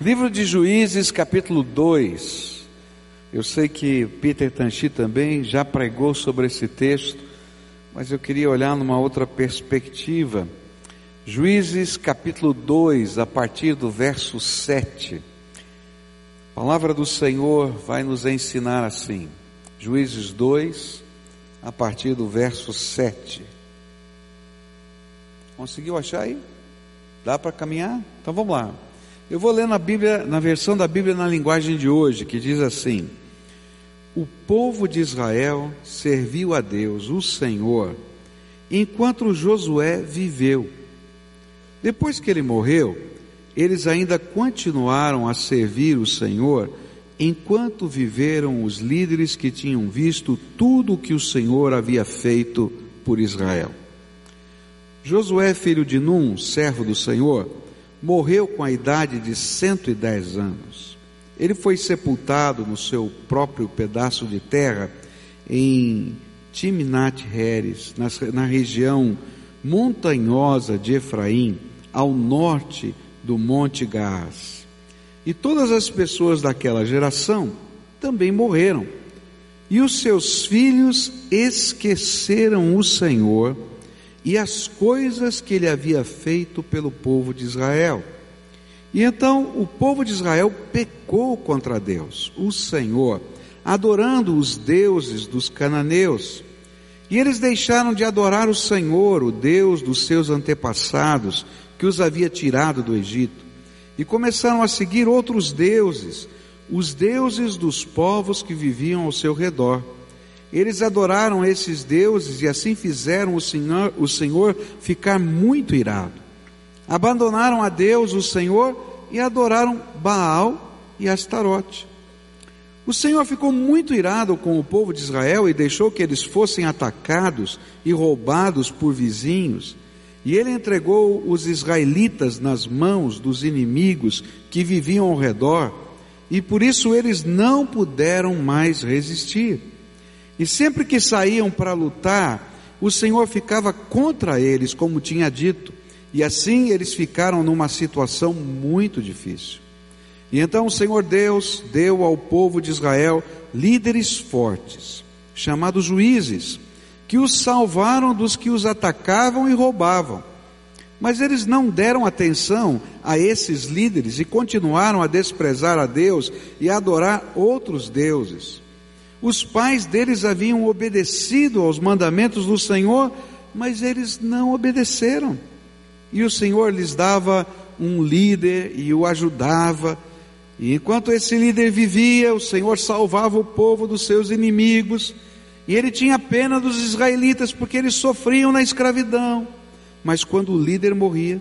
Livro de Juízes, capítulo 2. Eu sei que Peter Tanchi também já pregou sobre esse texto, mas eu queria olhar numa outra perspectiva. Juízes, capítulo 2, a partir do verso 7. A palavra do Senhor vai nos ensinar assim. Juízes 2, a partir do verso 7. Conseguiu achar aí? Dá para caminhar? Então vamos lá. Eu vou ler na Bíblia, na versão da Bíblia na linguagem de hoje, que diz assim: O povo de Israel serviu a Deus, o Senhor, enquanto Josué viveu. Depois que ele morreu, eles ainda continuaram a servir o Senhor, enquanto viveram os líderes que tinham visto tudo o que o Senhor havia feito por Israel. Josué, filho de Num, servo do Senhor, morreu com a idade de 110 anos. Ele foi sepultado no seu próprio pedaço de terra em Timnat Heres, na, região montanhosa de Efraim, ao norte do Monte Gaás. E todas as pessoas daquela geração também morreram. E os seus filhos esqueceram o Senhor e as coisas que ele havia feito pelo povo de Israel. E então o povo de Israel pecou contra Deus, o Senhor, adorando os deuses dos cananeus. E eles deixaram de adorar o Senhor, o Deus dos seus antepassados, que os havia tirado do Egito, e começaram a seguir outros deuses, os deuses dos povos que viviam ao seu redor. Eles adoraram esses deuses e assim fizeram o Senhor, o Senhor ficar muito irado. Abandonaram a Deus, o Senhor, e adoraram Baal e Astarote. O Senhor ficou muito irado com o povo de Israel e deixou que eles fossem atacados e roubados por vizinhos. E ele entregou os israelitas nas mãos dos inimigos que viviam ao redor, e por isso eles não puderam mais resistir. E sempre que saíam para lutar, o Senhor ficava contra eles, como tinha dito, e assim eles ficaram numa situação muito difícil. E então o Senhor Deus deu ao povo de Israel líderes fortes, chamados juízes, que os salvaram dos que os atacavam e roubavam. Mas eles não deram atenção a esses líderes e continuaram a desprezar a Deus e a adorar outros deuses. Os pais deles haviam obedecido aos mandamentos do Senhor, mas eles não obedeceram. E o Senhor lhes dava um líder e o ajudava. E enquanto esse líder vivia, o Senhor salvava o povo dos seus inimigos. E ele tinha pena dos israelitas porque eles sofriam na escravidão. Mas quando o líder morria,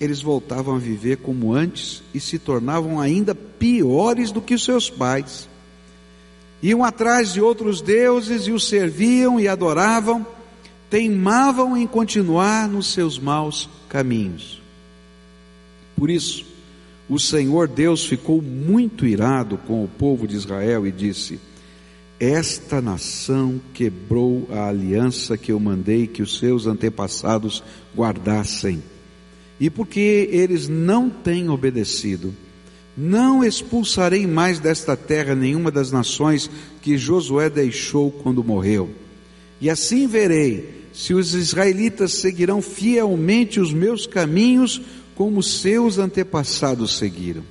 eles voltavam a viver como antes e se tornavam ainda piores do que os seus pais iam atrás de outros deuses e os serviam e adoravam, teimavam em continuar nos seus maus caminhos. Por isso, o Senhor Deus ficou muito irado com o povo de Israel e disse: Esta nação quebrou a aliança que eu mandei que os seus antepassados guardassem. E porque eles não têm obedecido, não expulsarei mais desta terra nenhuma das nações que Josué deixou quando morreu. E assim verei se os israelitas seguirão fielmente os meus caminhos como seus antepassados seguiram.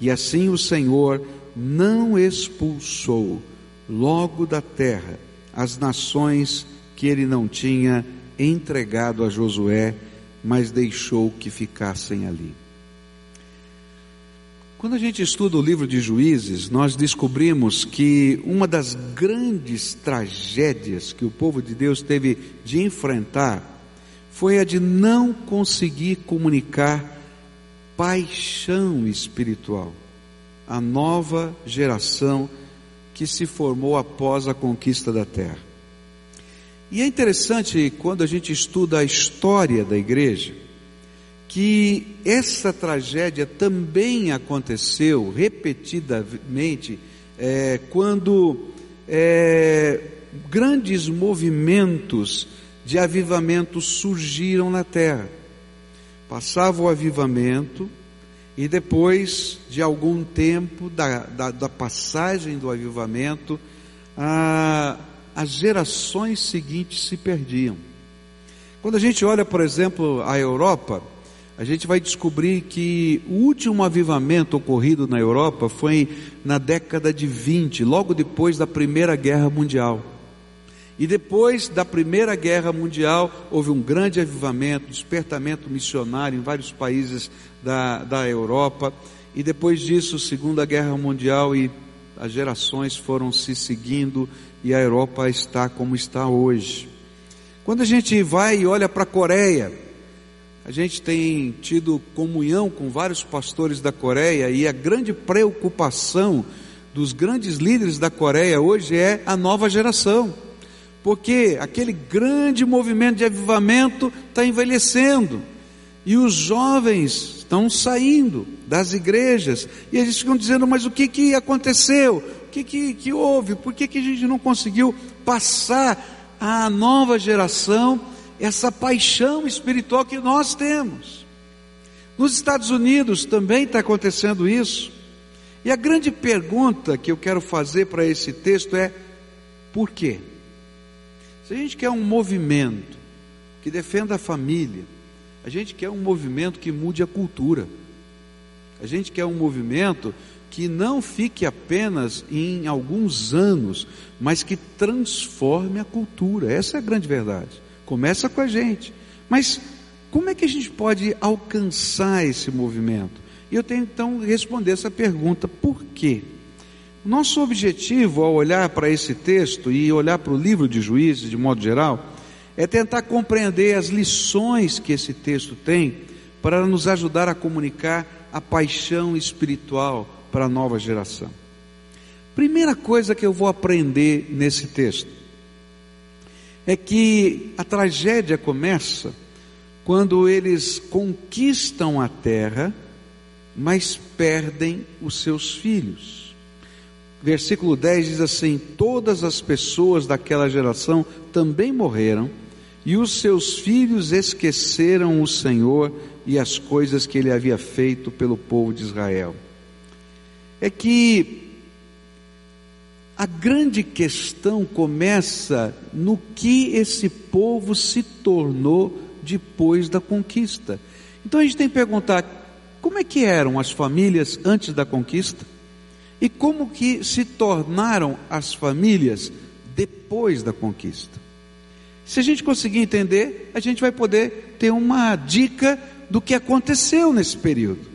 E assim o Senhor não expulsou logo da terra as nações que ele não tinha entregado a Josué, mas deixou que ficassem ali. Quando a gente estuda o livro de Juízes, nós descobrimos que uma das grandes tragédias que o povo de Deus teve de enfrentar foi a de não conseguir comunicar paixão espiritual à nova geração que se formou após a conquista da terra. E é interessante quando a gente estuda a história da igreja, que essa tragédia também aconteceu repetidamente é, quando é, grandes movimentos de avivamento surgiram na terra. Passava o avivamento, e depois de algum tempo da, da, da passagem do avivamento, a, as gerações seguintes se perdiam. Quando a gente olha, por exemplo, a Europa, a gente vai descobrir que o último avivamento ocorrido na Europa foi na década de 20, logo depois da Primeira Guerra Mundial. E depois da Primeira Guerra Mundial, houve um grande avivamento, despertamento missionário em vários países da, da Europa. E depois disso, Segunda Guerra Mundial e as gerações foram se seguindo e a Europa está como está hoje. Quando a gente vai e olha para a Coreia, a gente tem tido comunhão com vários pastores da Coreia e a grande preocupação dos grandes líderes da Coreia hoje é a nova geração. Porque aquele grande movimento de avivamento está envelhecendo e os jovens estão saindo das igrejas e eles ficam dizendo: Mas o que, que aconteceu? O que, que, que houve? Por que, que a gente não conseguiu passar à nova geração essa paixão espiritual que nós temos. Nos Estados Unidos também está acontecendo isso. E a grande pergunta que eu quero fazer para esse texto é: por quê? Se a gente quer um movimento que defenda a família, a gente quer um movimento que mude a cultura, a gente quer um movimento que não fique apenas em alguns anos, mas que transforme a cultura. Essa é a grande verdade. Começa com a gente. Mas como é que a gente pode alcançar esse movimento? E eu tenho então responder essa pergunta: por quê? Nosso objetivo ao olhar para esse texto e olhar para o livro de Juízes de modo geral é tentar compreender as lições que esse texto tem para nos ajudar a comunicar a paixão espiritual para a nova geração. Primeira coisa que eu vou aprender nesse texto é que a tragédia começa quando eles conquistam a terra, mas perdem os seus filhos. Versículo 10 diz assim: Todas as pessoas daquela geração também morreram, e os seus filhos esqueceram o Senhor e as coisas que ele havia feito pelo povo de Israel. É que a grande questão começa no que esse povo se tornou depois da conquista. Então a gente tem que perguntar: como é que eram as famílias antes da conquista? E como que se tornaram as famílias depois da conquista? Se a gente conseguir entender, a gente vai poder ter uma dica do que aconteceu nesse período.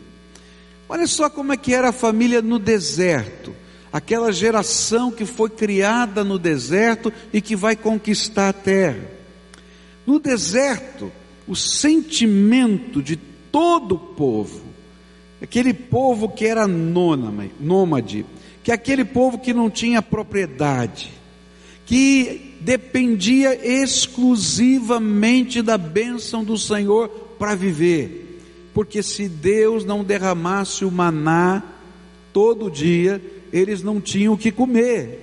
Olha só como é que era a família no deserto aquela geração que foi criada no deserto e que vai conquistar a terra. No deserto, o sentimento de todo o povo, aquele povo que era nômade, que aquele povo que não tinha propriedade, que dependia exclusivamente da bênção do Senhor para viver, porque se Deus não derramasse o maná todo dia, eles não tinham o que comer.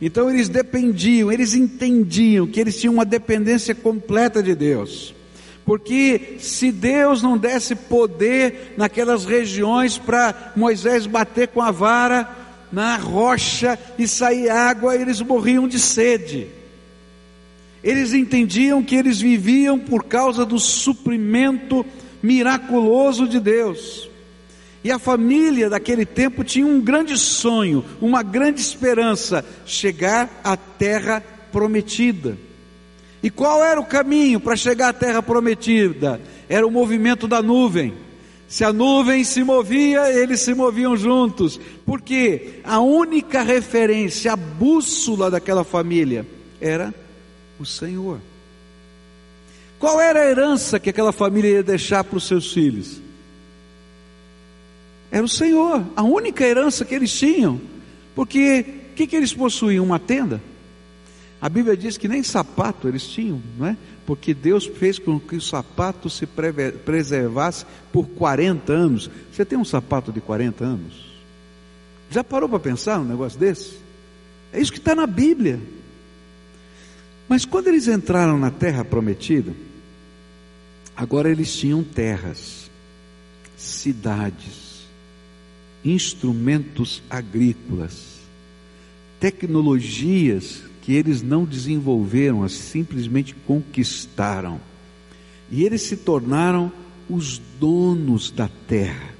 Então eles dependiam, eles entendiam que eles tinham uma dependência completa de Deus. Porque se Deus não desse poder naquelas regiões para Moisés bater com a vara na rocha e sair água, eles morriam de sede. Eles entendiam que eles viviam por causa do suprimento miraculoso de Deus. E a família daquele tempo tinha um grande sonho, uma grande esperança: chegar à terra prometida. E qual era o caminho para chegar à terra prometida? Era o movimento da nuvem. Se a nuvem se movia, eles se moviam juntos, porque a única referência, a bússola daquela família era o Senhor. Qual era a herança que aquela família ia deixar para os seus filhos? Era o Senhor, a única herança que eles tinham. Porque o que, que eles possuíam? Uma tenda? A Bíblia diz que nem sapato eles tinham, não é? Porque Deus fez com que o sapato se preservasse por 40 anos. Você tem um sapato de 40 anos? Já parou para pensar num negócio desse? É isso que está na Bíblia. Mas quando eles entraram na terra prometida, agora eles tinham terras, cidades, instrumentos agrícolas, tecnologias que eles não desenvolveram, simplesmente conquistaram. E eles se tornaram os donos da terra,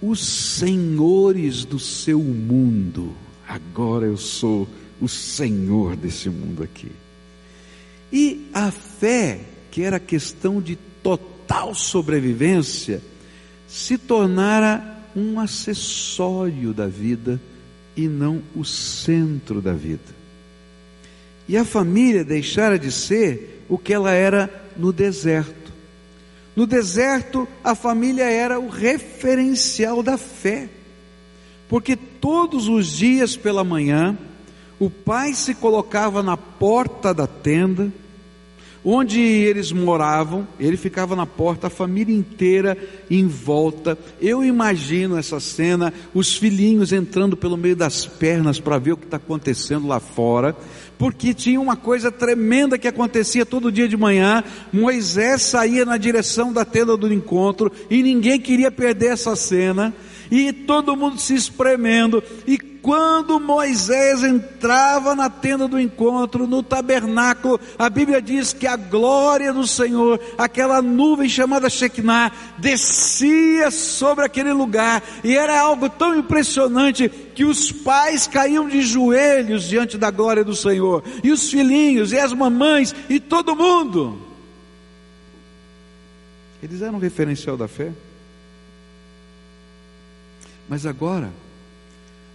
os senhores do seu mundo. Agora eu sou o senhor desse mundo aqui. E a fé, que era questão de total sobrevivência, se tornara um acessório da vida e não o centro da vida. E a família deixara de ser o que ela era no deserto. No deserto, a família era o referencial da fé, porque todos os dias pela manhã, o pai se colocava na porta da tenda, onde eles moravam, ele ficava na porta, a família inteira em volta. Eu imagino essa cena, os filhinhos entrando pelo meio das pernas para ver o que está acontecendo lá fora, porque tinha uma coisa tremenda que acontecia todo dia de manhã. Moisés saía na direção da tenda do encontro e ninguém queria perder essa cena e todo mundo se espremendo. E quando Moisés entrava na tenda do encontro, no tabernáculo, a Bíblia diz que a glória do Senhor, aquela nuvem chamada Shekinah, descia sobre aquele lugar, e era algo tão impressionante que os pais caíam de joelhos diante da glória do Senhor, e os filhinhos, e as mamães, e todo mundo. Eles eram um referencial da fé. Mas agora,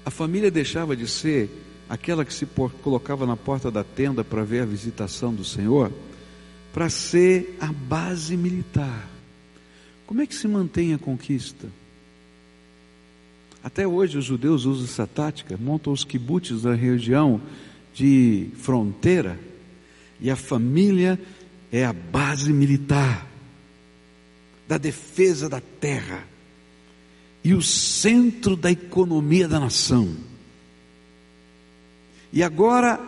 a família deixava de ser aquela que se colocava na porta da tenda para ver a visitação do Senhor, para ser a base militar. Como é que se mantém a conquista? Até hoje os judeus usam essa tática, montam os kibbutz na região de fronteira, e a família é a base militar da defesa da terra e o centro da economia da nação. E agora,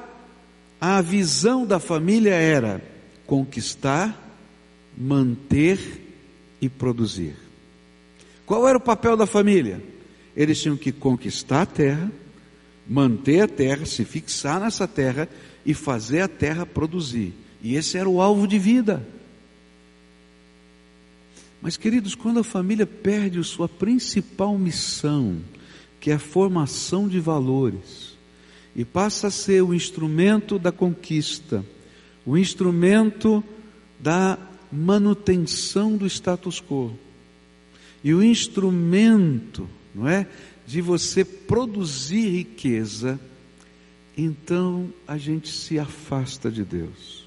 a visão da família era conquistar, manter e produzir. Qual era o papel da família? Eles tinham que conquistar a terra, manter a terra, se fixar nessa terra e fazer a terra produzir. E esse era o alvo de vida. Mas, queridos, quando a família perde sua principal missão, que é a formação de valores, e passa a ser o instrumento da conquista, o instrumento da manutenção do status quo, e o instrumento, não é, de você produzir riqueza, então a gente se afasta de Deus.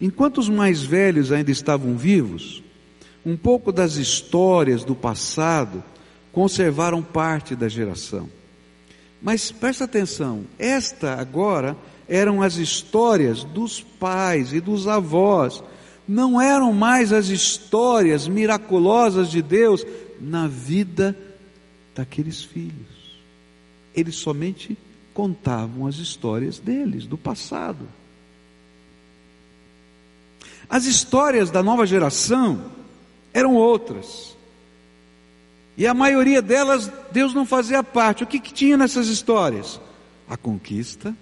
Enquanto os mais velhos ainda estavam vivos, um pouco das histórias do passado conservaram parte da geração. Mas presta atenção, esta agora eram as histórias dos pais e dos avós, não eram mais as histórias miraculosas de Deus na vida daqueles filhos. Eles somente contavam as histórias deles, do passado. As histórias da nova geração eram outras. E a maioria delas, Deus não fazia parte. O que, que tinha nessas histórias? A conquista,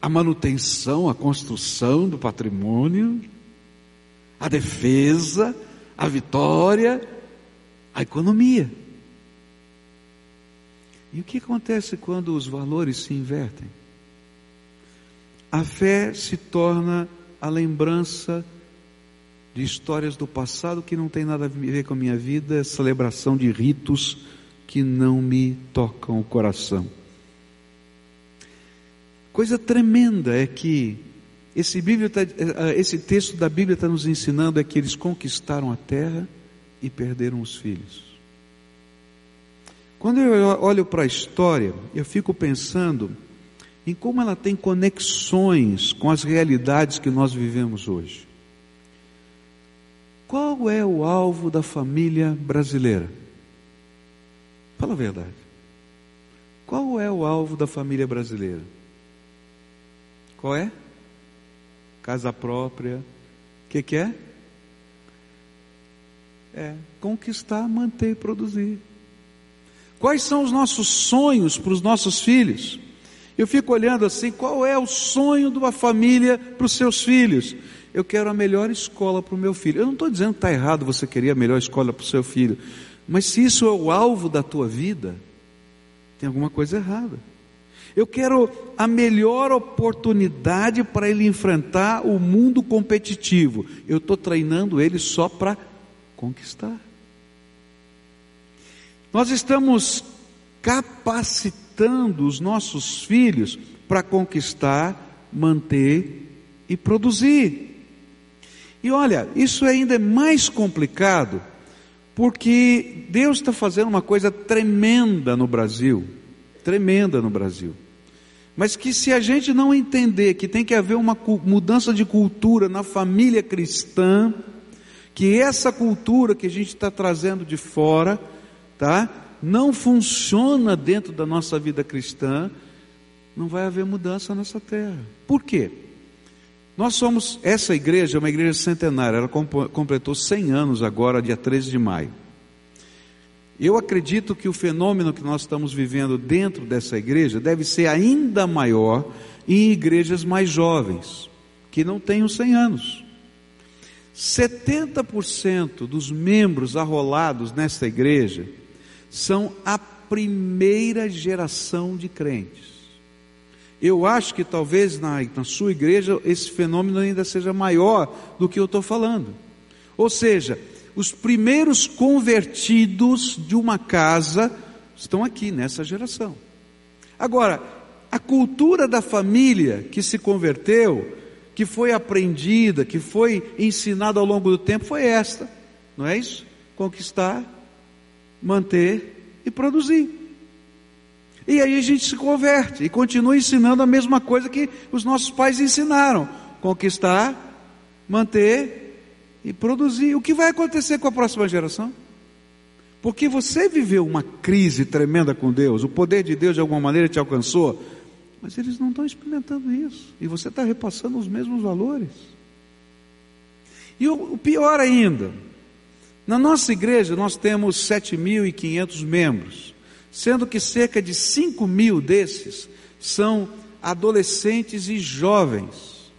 a manutenção, a construção do patrimônio, a defesa, a vitória, a economia. E o que acontece quando os valores se invertem? A fé se torna a lembrança de histórias do passado que não tem nada a ver com a minha vida, celebração de ritos que não me tocam o coração. Coisa tremenda é que esse, tá, eh, esse texto da Bíblia está nos ensinando é que eles conquistaram a terra e perderam os filhos. Quando eu olho para a história, eu fico pensando em como ela tem conexões com as realidades que nós vivemos hoje. Qual é o alvo da família brasileira? Fala a verdade. Qual é o alvo da família brasileira? Qual é? Casa própria. O que, que é? É conquistar, manter e produzir. Quais são os nossos sonhos para os nossos filhos? Eu fico olhando assim, qual é o sonho de uma família para os seus filhos? Eu quero a melhor escola para o meu filho. Eu não estou dizendo que está errado você querer a melhor escola para o seu filho, mas se isso é o alvo da tua vida, tem alguma coisa errada. Eu quero a melhor oportunidade para ele enfrentar o mundo competitivo. Eu estou treinando ele só para conquistar. Nós estamos capacitando os nossos filhos para conquistar, manter e produzir. E olha, isso ainda é mais complicado, porque Deus está fazendo uma coisa tremenda no Brasil tremenda no Brasil. Mas que se a gente não entender que tem que haver uma mudança de cultura na família cristã, que essa cultura que a gente está trazendo de fora, tá? Não funciona dentro da nossa vida cristã, não vai haver mudança nessa terra. Por quê? Nós somos, essa igreja é uma igreja centenária, ela completou 100 anos agora, dia 13 de maio. Eu acredito que o fenômeno que nós estamos vivendo dentro dessa igreja deve ser ainda maior em igrejas mais jovens, que não os 100 anos. 70% dos membros arrolados nessa igreja são a primeira geração de crentes. Eu acho que talvez na, na sua igreja esse fenômeno ainda seja maior do que eu estou falando. Ou seja, os primeiros convertidos de uma casa estão aqui nessa geração. Agora, a cultura da família que se converteu, que foi aprendida, que foi ensinada ao longo do tempo, foi esta, não é isso? Conquistar, manter e produzir. E aí a gente se converte e continua ensinando a mesma coisa que os nossos pais ensinaram: conquistar, manter e produzir. O que vai acontecer com a próxima geração? Porque você viveu uma crise tremenda com Deus, o poder de Deus de alguma maneira te alcançou, mas eles não estão experimentando isso. E você está repassando os mesmos valores. E o, pior ainda, na nossa igreja nós temos 7.500 membros, sendo que cerca de 5 mil desses são adolescentes e jovens.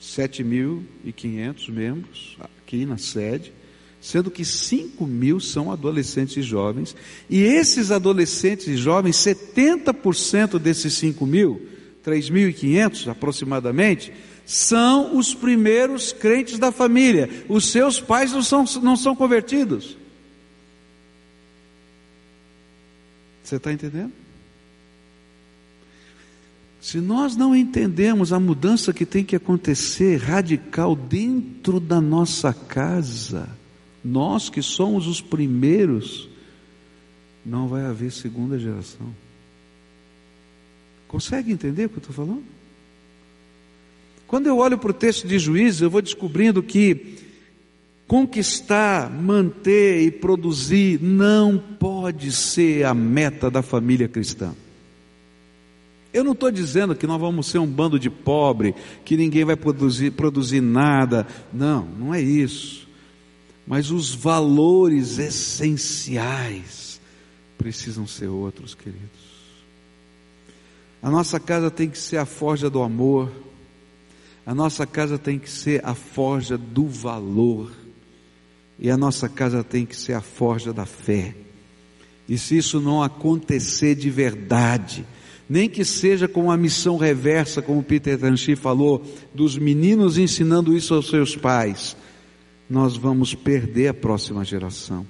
7.500 membros aqui na sede sendo que 5 mil são adolescentes e jovens, e esses adolescentes e jovens, 70% desses 5 mil, 3.500 aproximadamente, são os primeiros crentes da família, os seus pais não são, não são convertidos. Você está entendendo? Se nós não entendemos a mudança que tem que acontecer radical dentro da nossa casa, nós que somos os primeiros, não vai haver segunda geração. Consegue entender o que eu estou falando? Quando eu olho para o texto de Juízes, eu vou descobrindo que conquistar, manter e produzir não pode ser a meta da família cristã. Eu não estou dizendo que nós vamos ser um bando de pobre, que ninguém vai produzir, produzir nada. Não, não é isso mas os valores essenciais precisam ser outros, queridos. A nossa casa tem que ser a forja do amor, a nossa casa tem que ser a forja do valor, e a nossa casa tem que ser a forja da fé. E se isso não acontecer de verdade, nem que seja com uma missão reversa, como Peter Tanchi falou, dos meninos ensinando isso aos seus pais, nós vamos perder a próxima geração.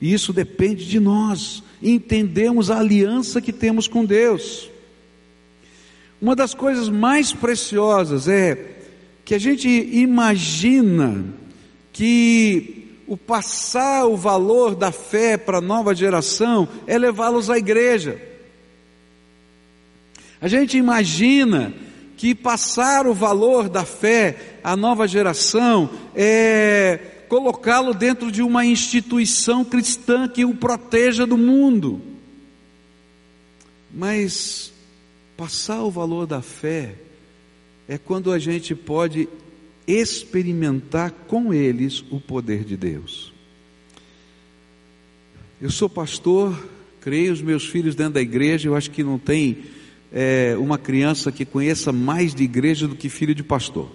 E isso depende de nós, entendemos a aliança que temos com Deus. Uma das coisas mais preciosas é que a gente imagina que o passar o valor da fé para a nova geração é levá-los à igreja. A gente imagina que passar o valor da fé à nova geração é colocá-lo dentro de uma instituição cristã que o proteja do mundo. Mas Passar o valor da fé é quando a gente pode experimentar com eles o poder de Deus. Eu sou pastor, creio os meus filhos dentro da igreja, eu acho que não tem é, uma criança que conheça mais de igreja do que filho de pastor.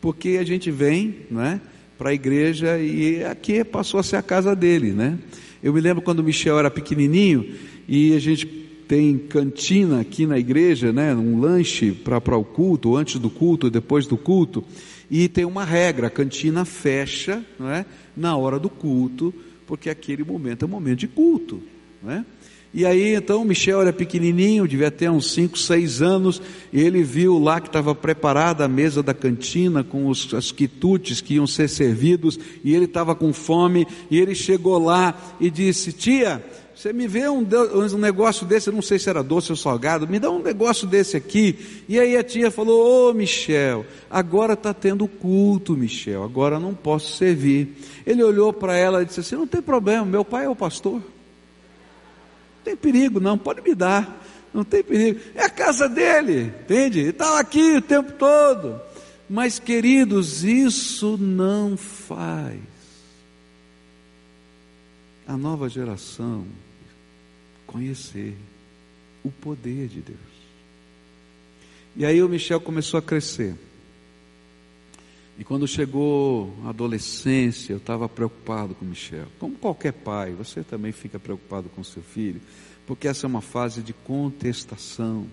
Porque a gente vem, não é? para a igreja e aqui passou a ser a casa dele, né? Eu me lembro quando o Michel era pequenininho e a gente tem cantina aqui na igreja, né? Um lanche para o culto, antes do culto, depois do culto, e tem uma regra: a cantina fecha, não é? Na hora do culto, porque aquele momento é um momento de culto, não é? E aí então o Michel era pequenininho, devia ter uns 5, 6 anos, e ele viu lá que estava preparada a mesa da cantina com os, as quitutes que iam ser servidos, e ele estava com fome, e ele chegou lá e disse: Tia, você me vê um, um, negócio desse, eu não sei se era doce ou salgado, me dá um negócio desse aqui. E aí a tia falou: Ô oh, Michel, agora está tendo culto, Michel, agora não posso servir. Ele olhou para ela e disse assim: Não tem problema, meu pai é o pastor tem perigo, não, pode me dar, não tem perigo. É a casa dele, entende? Está aqui o tempo todo. Mas, queridos, isso não faz a nova geração conhecer o poder de Deus. E aí o Michel começou a crescer. E quando chegou a adolescência, eu estava preocupado com o Michel. Como qualquer pai, você também fica preocupado com seu filho, porque essa é uma fase de contestação.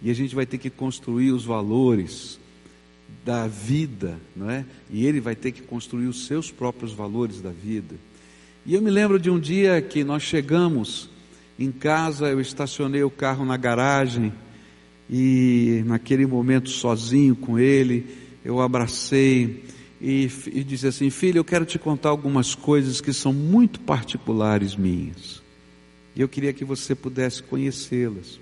E a gente vai ter que construir os valores da vida, não é? E ele vai ter que construir os seus próprios valores da vida. E eu me lembro de um dia que nós chegamos em casa, eu estacionei o carro na garagem e naquele momento sozinho com ele, eu abracei e, e disse assim: Filho, eu quero te contar algumas coisas que são muito particulares minhas. E eu queria que você pudesse conhecê-las.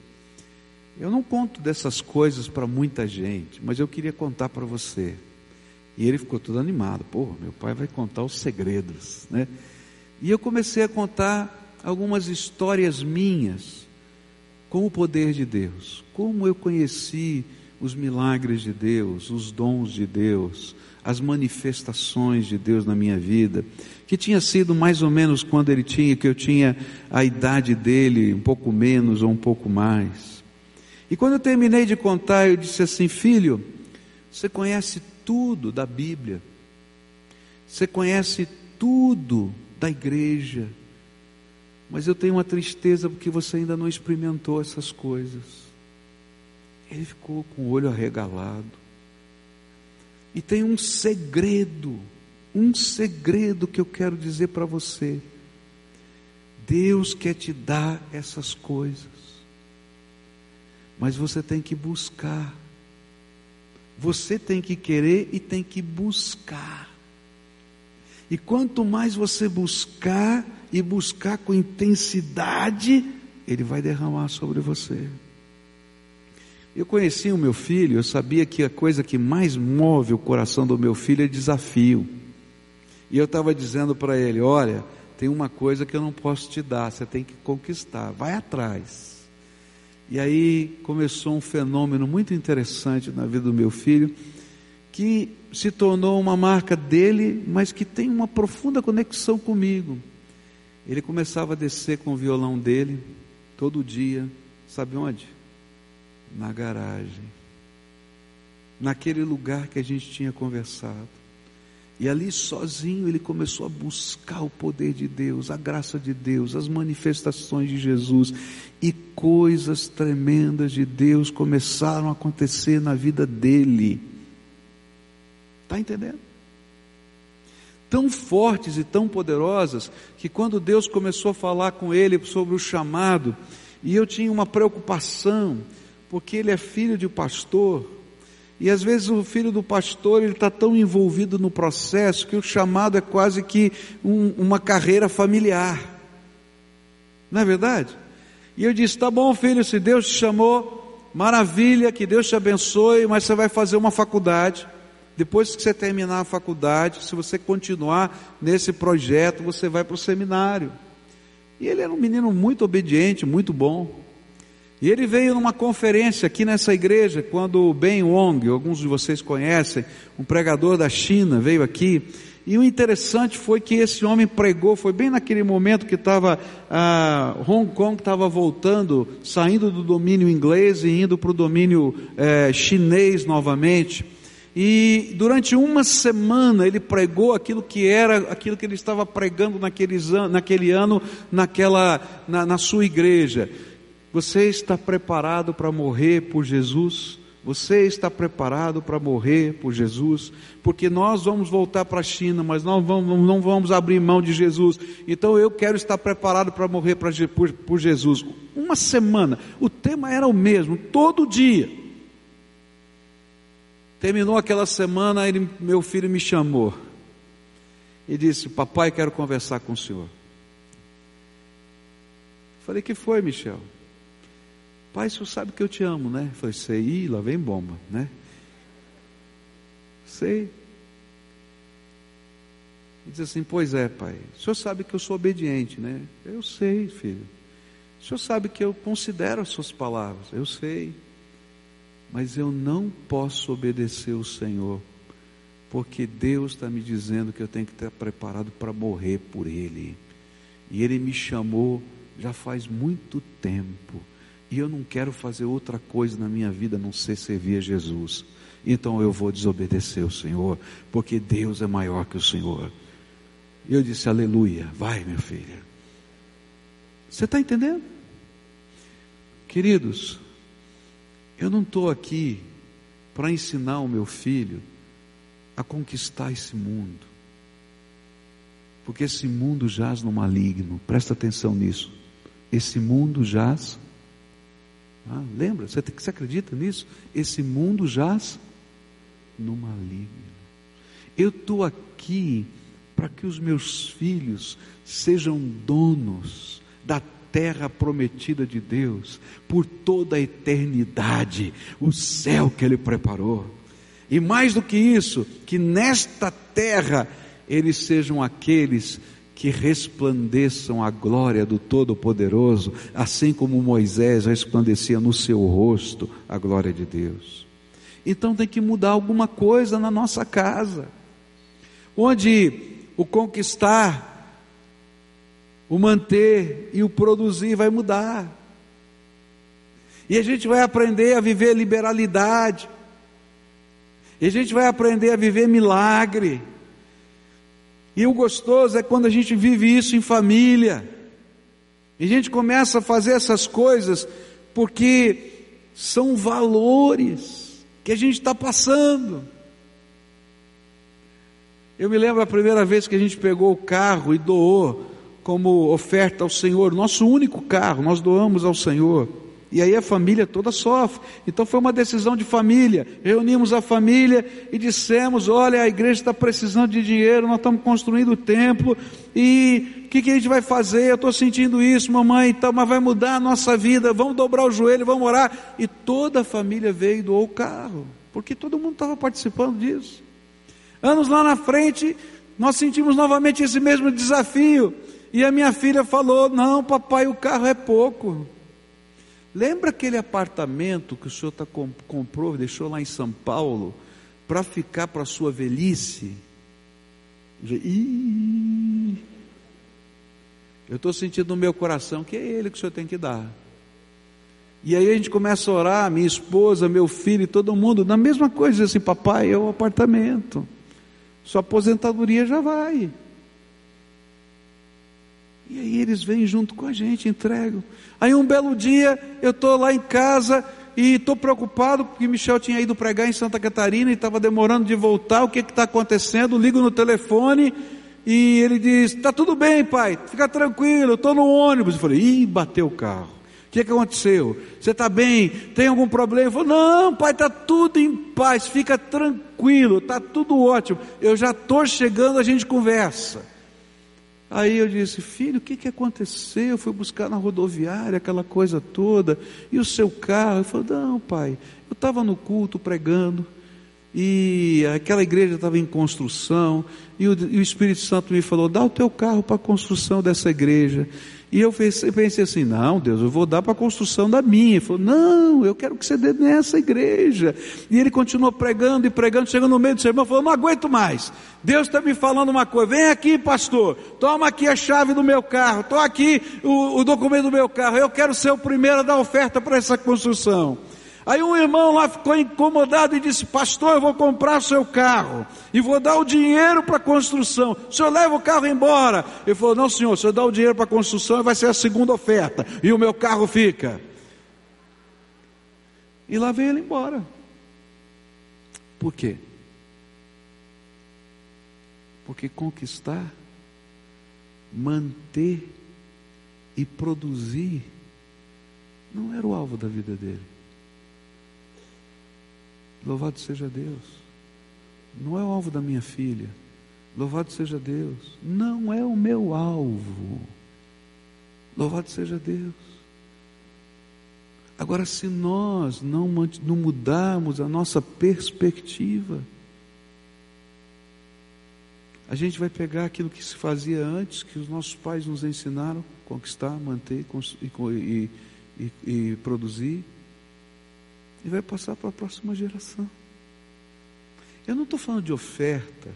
Eu não conto dessas coisas para muita gente, mas eu queria contar para você. E ele ficou todo animado. Pô, meu pai vai contar os segredos, né? E eu comecei a contar algumas histórias minhas com o poder de Deus. Como eu conheci os milagres de Deus, os dons de Deus, as manifestações de Deus na minha vida, que tinha sido mais ou menos quando ele tinha, que eu tinha a idade dele, um pouco menos ou um pouco mais. E quando eu terminei de contar, eu disse assim: Filho, você conhece tudo da Bíblia, você conhece tudo da igreja, mas eu tenho uma tristeza porque você ainda não experimentou essas coisas. Ele ficou com o olho arregalado. E tem um segredo, um segredo que eu quero dizer para você. Deus quer te dar essas coisas, mas você tem que buscar. Você tem que querer e tem que buscar. E quanto mais você buscar e buscar com intensidade, Ele vai derramar sobre você. Eu conheci o meu filho, eu sabia que a coisa que mais move o coração do meu filho é desafio. E eu estava dizendo para ele: olha, tem uma coisa que eu não posso te dar, você tem que conquistar, vai atrás. E aí começou um fenômeno muito interessante na vida do meu filho, que se tornou uma marca dele, mas que tem uma profunda conexão comigo. Ele começava a descer com o violão dele todo dia, sabe onde? na garagem, naquele lugar que a gente tinha conversado. E ali sozinho ele começou a buscar o poder de Deus, a graça de Deus, as manifestações de Jesus. E coisas tremendas de Deus começaram a acontecer na vida dele. Está entendendo? Tão fortes e tão poderosas que quando Deus começou a falar com ele sobre o chamado, e eu tinha uma preocupação, porque ele é filho de pastor, e às vezes o filho do pastor ele está tão envolvido no processo que o chamado é quase que um, uma carreira familiar. Não é verdade? E eu disse: tá bom, filho, se Deus te chamou, maravilha, que Deus te abençoe, mas você vai fazer uma faculdade. Depois que você terminar a faculdade, se você continuar nesse projeto, você vai para o seminário. E ele era um menino muito obediente, muito bom. E ele veio numa conferência aqui nessa igreja, quando o Ben Wong, alguns de vocês conhecem, um pregador da China, veio aqui. E o interessante foi que esse homem pregou, foi bem naquele momento que estava, ah, Hong Kong estava voltando, saindo do domínio inglês e indo para o domínio eh, chinês novamente. E durante uma semana ele pregou aquilo que era, aquilo que ele estava pregando naqueles, naquele ano, naquela, na, na sua igreja. Você está preparado para morrer por Jesus? Você está preparado para morrer por Jesus? Porque nós vamos voltar para a China, mas nós vamos, não vamos abrir mão de Jesus. Então eu quero estar preparado para morrer pra, por, por Jesus. Uma semana, o tema era o mesmo, todo dia. Terminou aquela semana, ele, meu filho me chamou e disse: Papai, quero conversar com o senhor. Falei: Que foi, Michel? Pai, o senhor sabe que eu te amo, né? Falei, sei, Ih, lá vem bomba, né? Sei. Ele diz assim, pois é, pai, o senhor sabe que eu sou obediente, né? Eu sei, filho. O senhor sabe que eu considero as suas palavras, eu sei. Mas eu não posso obedecer o Senhor, porque Deus está me dizendo que eu tenho que estar preparado para morrer por Ele. E Ele me chamou já faz muito tempo e eu não quero fazer outra coisa na minha vida a não ser servir a Jesus. Então eu vou desobedecer o Senhor, porque Deus é maior que o Senhor. Eu disse, aleluia, vai minha filha. Você está entendendo? Queridos, eu não estou aqui para ensinar o meu filho a conquistar esse mundo, porque esse mundo jaz no maligno, presta atenção nisso. Esse mundo jaz ah, lembra? Você, você acredita nisso? Esse mundo jaz no maligno. Eu estou aqui para que os meus filhos sejam donos da terra prometida de Deus por toda a eternidade, o céu que Ele preparou. E mais do que isso, que nesta terra eles sejam aqueles que resplandeçam a glória do Todo-Poderoso, assim como Moisés resplandecia no seu rosto a glória de Deus. Então tem que mudar alguma coisa na nossa casa, onde o conquistar, o manter e o produzir vai mudar. E a gente vai aprender a viver liberalidade, e a gente vai aprender a viver milagre. E o gostoso é quando a gente vive isso em família. E a gente começa a fazer essas coisas porque são valores que a gente está passando. Eu me lembro a primeira vez que a gente pegou o carro e doou como oferta ao Senhor, nosso único carro, nós doamos ao Senhor. E aí a família toda sofre. Então foi uma decisão de família. Reunimos a família e dissemos: olha, a igreja está precisando de dinheiro, nós estamos construindo o templo. E o que, que, a gente vai fazer? Eu estou sentindo isso, mamãe, então, mas vai mudar a nossa vida. Vamos dobrar o joelho, vamos orar. E toda a família veio e doou o carro, porque todo mundo estava participando disso. Anos lá na frente, nós sentimos novamente esse mesmo desafio. E a minha filha falou: Não, papai, o carro é pouco. Lembra aquele apartamento que o senhor tá, comprou, deixou lá em São Paulo, para ficar para a sua velhice? Eu estou sentindo no meu coração que é ele que o senhor tem que dar. E aí a gente começa a orar, minha esposa, meu filho, todo mundo, na mesma coisa, assim, papai, é o apartamento. Sua aposentadoria já vai. E aí eles vêm junto com a gente, entregam. Aí um belo dia eu estou lá em casa e estou preocupado porque Michel tinha ido pregar em Santa Catarina e estava demorando de voltar. O que está acontecendo? Ligo no telefone e ele diz: Está tudo bem, pai, fica tranquilo, eu estou no ônibus. Eu falei: Ih, bateu o carro. O que, que aconteceu? Você está bem? Tem algum problema? Ele falou: Não, pai, está tudo em paz, fica tranquilo, está tudo ótimo. Eu já estou chegando, a gente conversa. Aí eu disse, filho, o que, que aconteceu? Eu fui buscar na rodoviária aquela coisa toda, e o seu carro? Ele falou, não, pai, eu estava no culto pregando, e aquela igreja estava em construção, e o, e o, Espírito Santo me falou: dá o teu carro para a construção dessa igreja. E eu pensei assim: não, Deus, eu vou dar para a construção da minha. Ele falou: não, eu quero que você dê nessa igreja. E ele continuou pregando e pregando, chegou no meio do sermão, falou: não aguento mais. Deus está me falando uma coisa: vem aqui, pastor, toma aqui a chave do meu carro, toma aqui o, o documento do meu carro. Eu quero ser o primeiro a dar oferta para essa construção. Aí um irmão lá ficou incomodado e disse: Pastor, eu vou comprar seu carro e vou dar o dinheiro para a construção. O senhor leva o carro embora. Ele falou: Não, senhor, o senhor dá o dinheiro para a construção vai ser a segunda oferta. E o meu carro fica. E lá veio ele embora. Por quê? Porque conquistar, manter e produzir não era o alvo da vida dele. Louvado seja Deus. Não é o alvo da minha filha. Louvado seja Deus. Não é o meu alvo. Louvado seja Deus. Agora, se nós não, não mudarmos a nossa perspectiva, a gente vai pegar aquilo que se fazia antes, que os nossos pais nos ensinaram, conquistar, manter e, e, e produzir, e vai passar para a próxima geração. Eu não estou falando de oferta.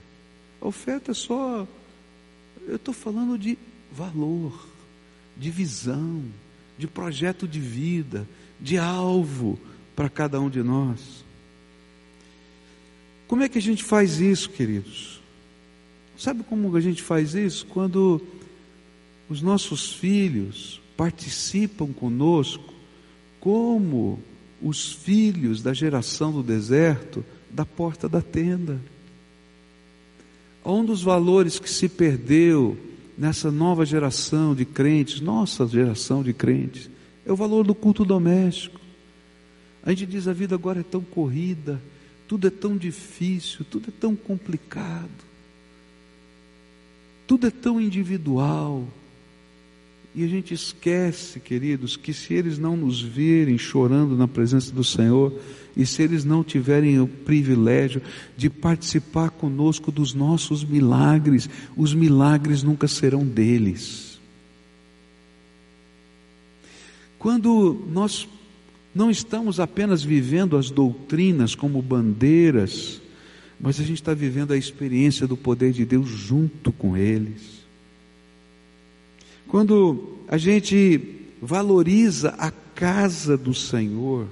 A oferta é só. Eu estou falando de valor, de visão, de projeto de vida, de alvo para cada um de nós. Como é que a gente faz isso, queridos? Sabe como a gente faz isso? Quando os nossos filhos participam conosco, como os filhos da geração do deserto da porta da tenda. Um dos valores que se perdeu nessa nova geração de crentes, nossa geração de crentes, é o valor do culto doméstico. A gente diz a vida agora é tão corrida, tudo é tão difícil, tudo é tão complicado, tudo é tão individual. E a gente esquece, queridos, que se eles não nos virem chorando na presença do Senhor, e se eles não tiverem o privilégio de participar conosco dos nossos milagres, os milagres nunca serão deles. Quando nós não estamos apenas vivendo as doutrinas como bandeiras, mas a gente está vivendo a experiência do poder de Deus junto com eles. Quando a gente valoriza a casa do Senhor,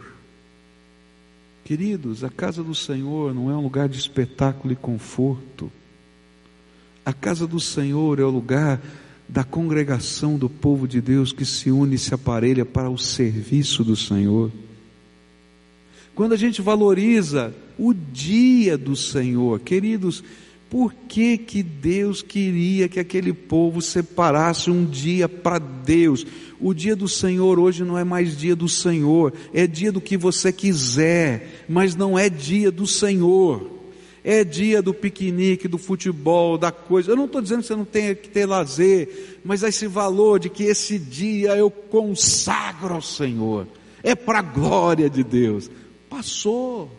queridos, a casa do Senhor não é um lugar de espetáculo e conforto. A casa do Senhor é o lugar da congregação do povo de Deus que se une e se aparelha para o serviço do Senhor. Quando a gente valoriza o dia do Senhor, queridos, por que, que Deus queria que aquele povo separasse um dia para Deus? O dia do Senhor hoje não é mais dia do Senhor, é dia do que você quiser, mas não é dia do Senhor. É dia do piquenique, do futebol, da coisa. Eu não estou dizendo que você não tenha que ter lazer, mas esse valor de que esse dia eu consagro ao Senhor, é para a glória de Deus. Passou.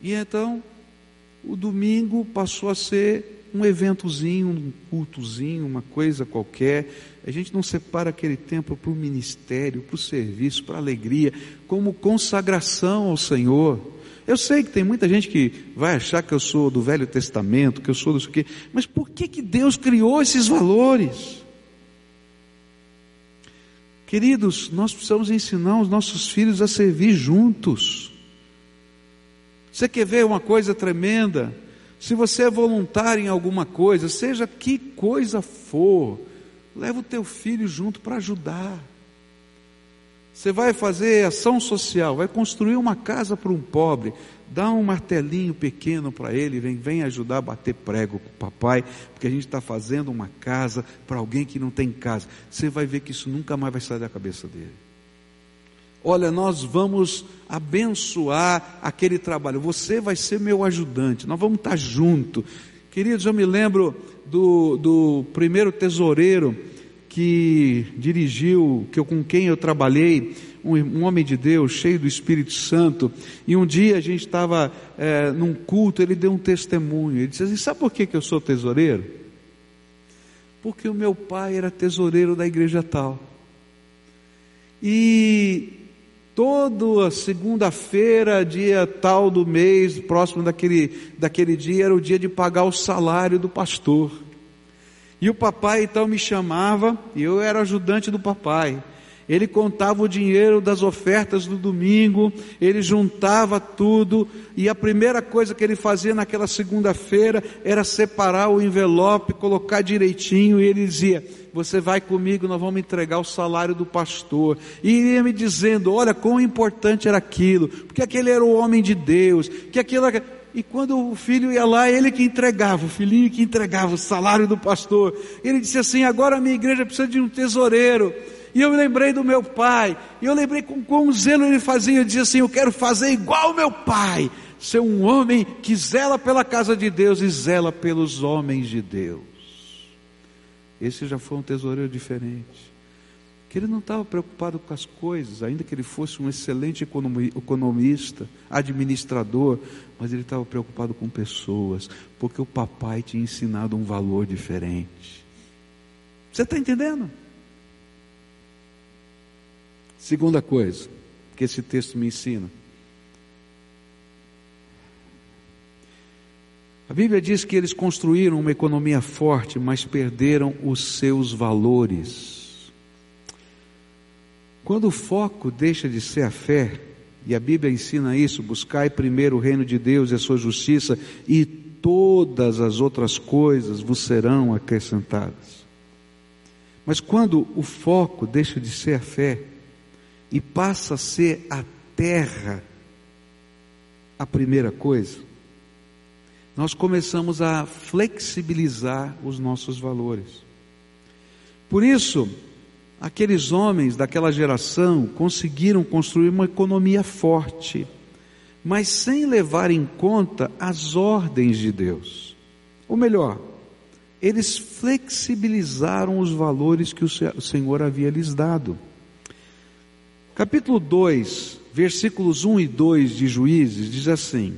E então, o domingo passou a ser um eventozinho, um cultozinho, uma coisa qualquer. A gente não separa aquele tempo para o ministério, para o serviço, para a alegria, como consagração ao Senhor. Eu sei que tem muita gente que vai achar que eu sou do Velho Testamento, que eu sou do quê, mas por que, que Deus criou esses valores? Queridos, nós precisamos ensinar os nossos filhos a servir juntos. Você quer ver uma coisa tremenda? Se você é voluntário em alguma coisa, seja que coisa for, leva o teu filho junto para ajudar. Você vai fazer ação social, vai construir uma casa para um pobre, dá um martelinho pequeno para ele, vem, vem ajudar a bater prego com o papai, porque a gente está fazendo uma casa para alguém que não tem casa. Você vai ver que isso nunca mais vai sair da cabeça dele. Olha, nós vamos abençoar aquele trabalho. Você vai ser meu ajudante. Nós vamos estar junto. Queridos, eu me lembro do, do primeiro tesoureiro que dirigiu, que eu, com quem eu trabalhei, um, um, homem de Deus, cheio do Espírito Santo, e um dia a gente estava é, num culto, ele deu um testemunho, ele disse assim, sabe por que, que eu sou tesoureiro? Porque o meu pai era tesoureiro da igreja tal. E toda segunda-feira, dia tal do mês, próximo daquele, daquele dia, era o dia de pagar o salário do pastor. E o papai então me chamava, e eu era ajudante do papai. Ele contava o dinheiro das ofertas do domingo, ele juntava tudo, e a primeira coisa que ele fazia naquela segunda-feira era separar o envelope, colocar direitinho, e ele dizia: Você vai comigo, nós vamos entregar o salário do pastor. E ia me dizendo: Olha, quão importante era aquilo, porque aquele era o homem de Deus, que aquilo era. E quando o filho ia lá, ele que entregava, o filhinho que entregava o salário do pastor. Ele disse assim: Agora a minha igreja precisa de um tesoureiro. E eu me lembrei do meu pai, e eu lembrei com quão zelo ele fazia, eu dizia assim: Eu quero fazer igual o meu pai, ser um homem que zela pela casa de Deus e zela pelos homens de Deus. Esse já foi um tesoureiro diferente. Que ele não estava preocupado com as coisas, ainda que ele fosse um excelente economista, administrador, mas ele estava preocupado com pessoas, porque o papai tinha ensinado um valor diferente. Você está entendendo? Segunda coisa que esse texto me ensina. A Bíblia diz que eles construíram uma economia forte, mas perderam os seus valores. Quando o foco deixa de ser a fé, e a Bíblia ensina isso: buscai primeiro o reino de Deus e a sua justiça, e todas as outras coisas vos serão acrescentadas. Mas quando o foco deixa de ser a fé, e passa a ser a terra a primeira coisa, nós começamos a flexibilizar os nossos valores. Por isso, aqueles homens daquela geração conseguiram construir uma economia forte, mas sem levar em conta as ordens de Deus. Ou melhor, eles flexibilizaram os valores que o Senhor havia lhes dado. Capítulo 2, versículos 1 e 2 de Juízes diz assim: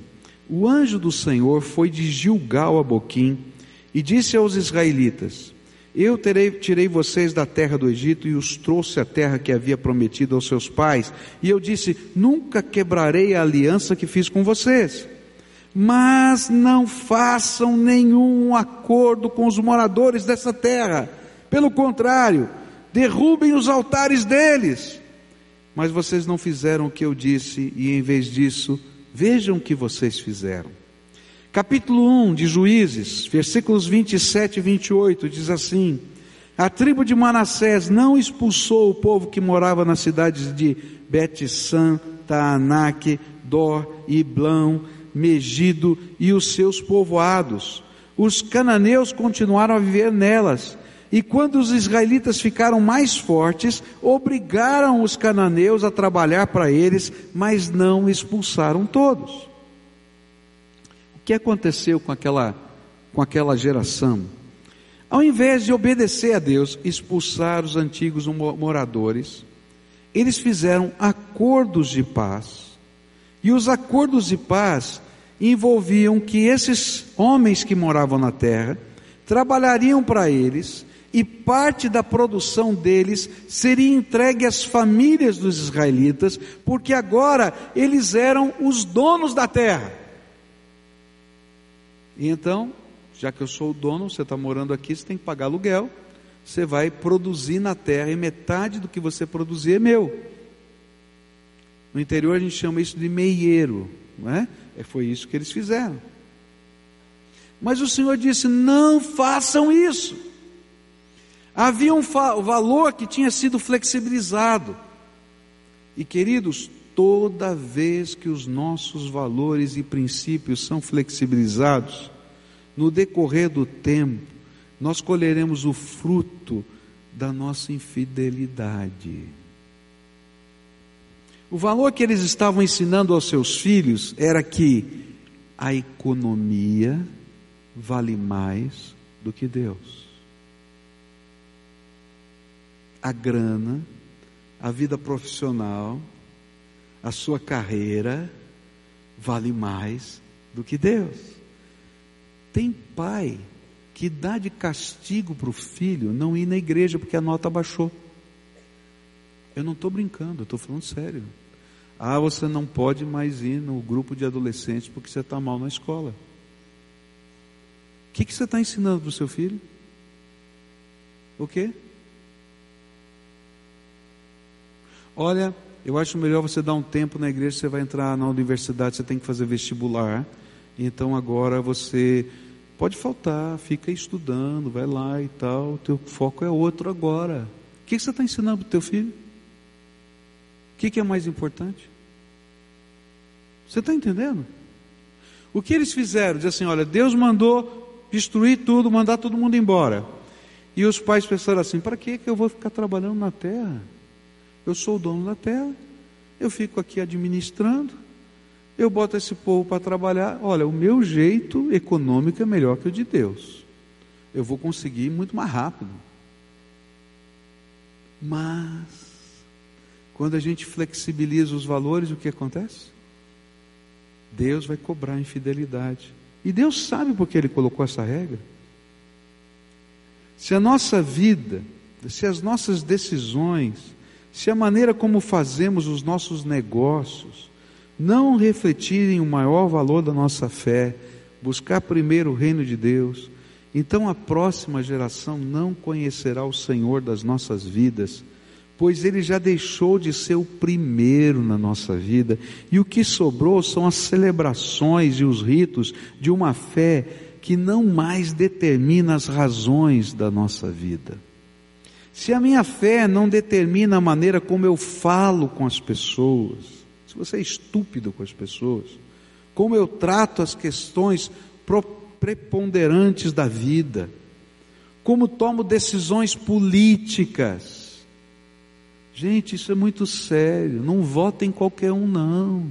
O anjo do Senhor foi de Gilgal a Boquim e disse aos israelitas: Eu terei, tirei vocês da terra do Egito e os trouxe à terra que havia prometido aos seus pais. E eu disse: Nunca quebrarei a aliança que fiz com vocês. Mas não façam nenhum acordo com os moradores dessa terra. Pelo contrário, derrubem os altares deles mas vocês não fizeram o que eu disse, e em vez disso, vejam o que vocês fizeram. Capítulo 1 de Juízes, versículos 27 e 28, diz assim: A tribo de Manassés não expulsou o povo que morava nas cidades de Bet-San, Taanac, Dor, Iblão, Megido e os seus povoados. Os cananeus continuaram a viver nelas e quando os israelitas ficaram mais fortes, obrigaram os cananeus a trabalhar para eles, mas não expulsaram todos. O que aconteceu com aquela, com aquela geração? Ao invés de obedecer a Deus, expulsar os antigos moradores, eles fizeram acordos de paz. E os acordos de paz envolviam que esses homens que moravam na terra trabalhariam para eles e parte da produção deles seria entregue às famílias dos israelitas, porque agora eles eram os donos da terra. E então, já que eu sou o dono, você está morando aqui, você tem que pagar aluguel, você vai produzir na terra e metade do que você produzir é meu. No interior a gente chama isso de meieiro, não é? é foi isso que eles fizeram. Mas o Senhor disse: não façam isso. Havia um valor que tinha sido flexibilizado. E queridos, toda vez que os nossos valores e princípios são flexibilizados, no decorrer do tempo, nós colheremos o fruto da nossa infidelidade. O valor que eles estavam ensinando aos seus filhos era que a economia vale mais do que Deus a grana, a vida profissional, a sua carreira vale mais do que Deus. Tem pai que dá de castigo para o filho não ir na igreja porque a nota baixou. Eu não estou brincando, estou falando sério. Ah, você não pode mais ir no grupo de adolescentes porque você está mal na escola. O que, que você está ensinando para o seu filho? O quê? Olha, eu acho melhor você dar um tempo na igreja, você vai entrar na universidade, você tem que fazer vestibular. Então agora você pode faltar, fica estudando, vai lá e tal. O teu foco é outro agora. O que você está ensinando para o teu filho? O que, é mais importante? Você está entendendo? O que eles fizeram? Diz assim: olha, Deus mandou destruir tudo, mandar todo mundo embora. E os pais pensaram assim: para que eu vou ficar trabalhando na terra? Eu sou o dono da terra, eu fico aqui administrando, eu boto esse povo para trabalhar. Olha, o meu jeito econômico é melhor que o de Deus. Eu vou conseguir muito mais rápido. Mas, quando a gente flexibiliza os valores, o que acontece? Deus vai cobrar infidelidade. E Deus sabe porque Ele colocou essa regra. Se a nossa vida, se as nossas decisões, se a maneira como fazemos os nossos negócios não refletirem o maior valor da nossa fé, buscar primeiro o reino de Deus, então a próxima geração não conhecerá o Senhor das nossas vidas, pois ele já deixou de ser o primeiro na nossa vida, e o que sobrou são as celebrações e os ritos de uma fé que não mais determina as razões da nossa vida. Se a minha fé não determina a maneira como eu falo com as pessoas, se você é estúpido com as pessoas, como eu trato as questões preponderantes da vida, como tomo decisões políticas. Gente, isso é muito sério. Não votem em qualquer um, não.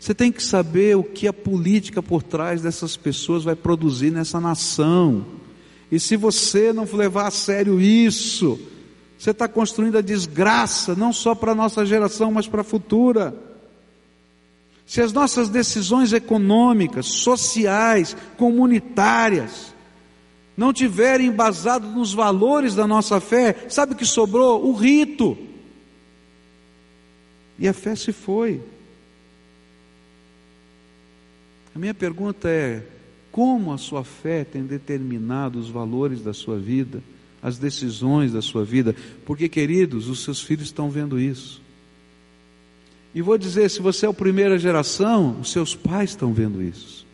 Você tem que saber o que a política por trás dessas pessoas vai produzir nessa nação. E se você não levar a sério isso, você está construindo a desgraça, não só para a nossa geração, mas para a futura. Se as nossas decisões econômicas, sociais, comunitárias, não tiverem embasado nos valores da nossa fé, sabe o que sobrou? O rito. E a fé se foi. A minha pergunta é: como a sua fé tem determinado os valores da sua vida, as decisões da sua vida? Porque, queridos, os seus filhos estão vendo isso. E vou dizer: se você é a primeira geração, os seus pais estão vendo isso.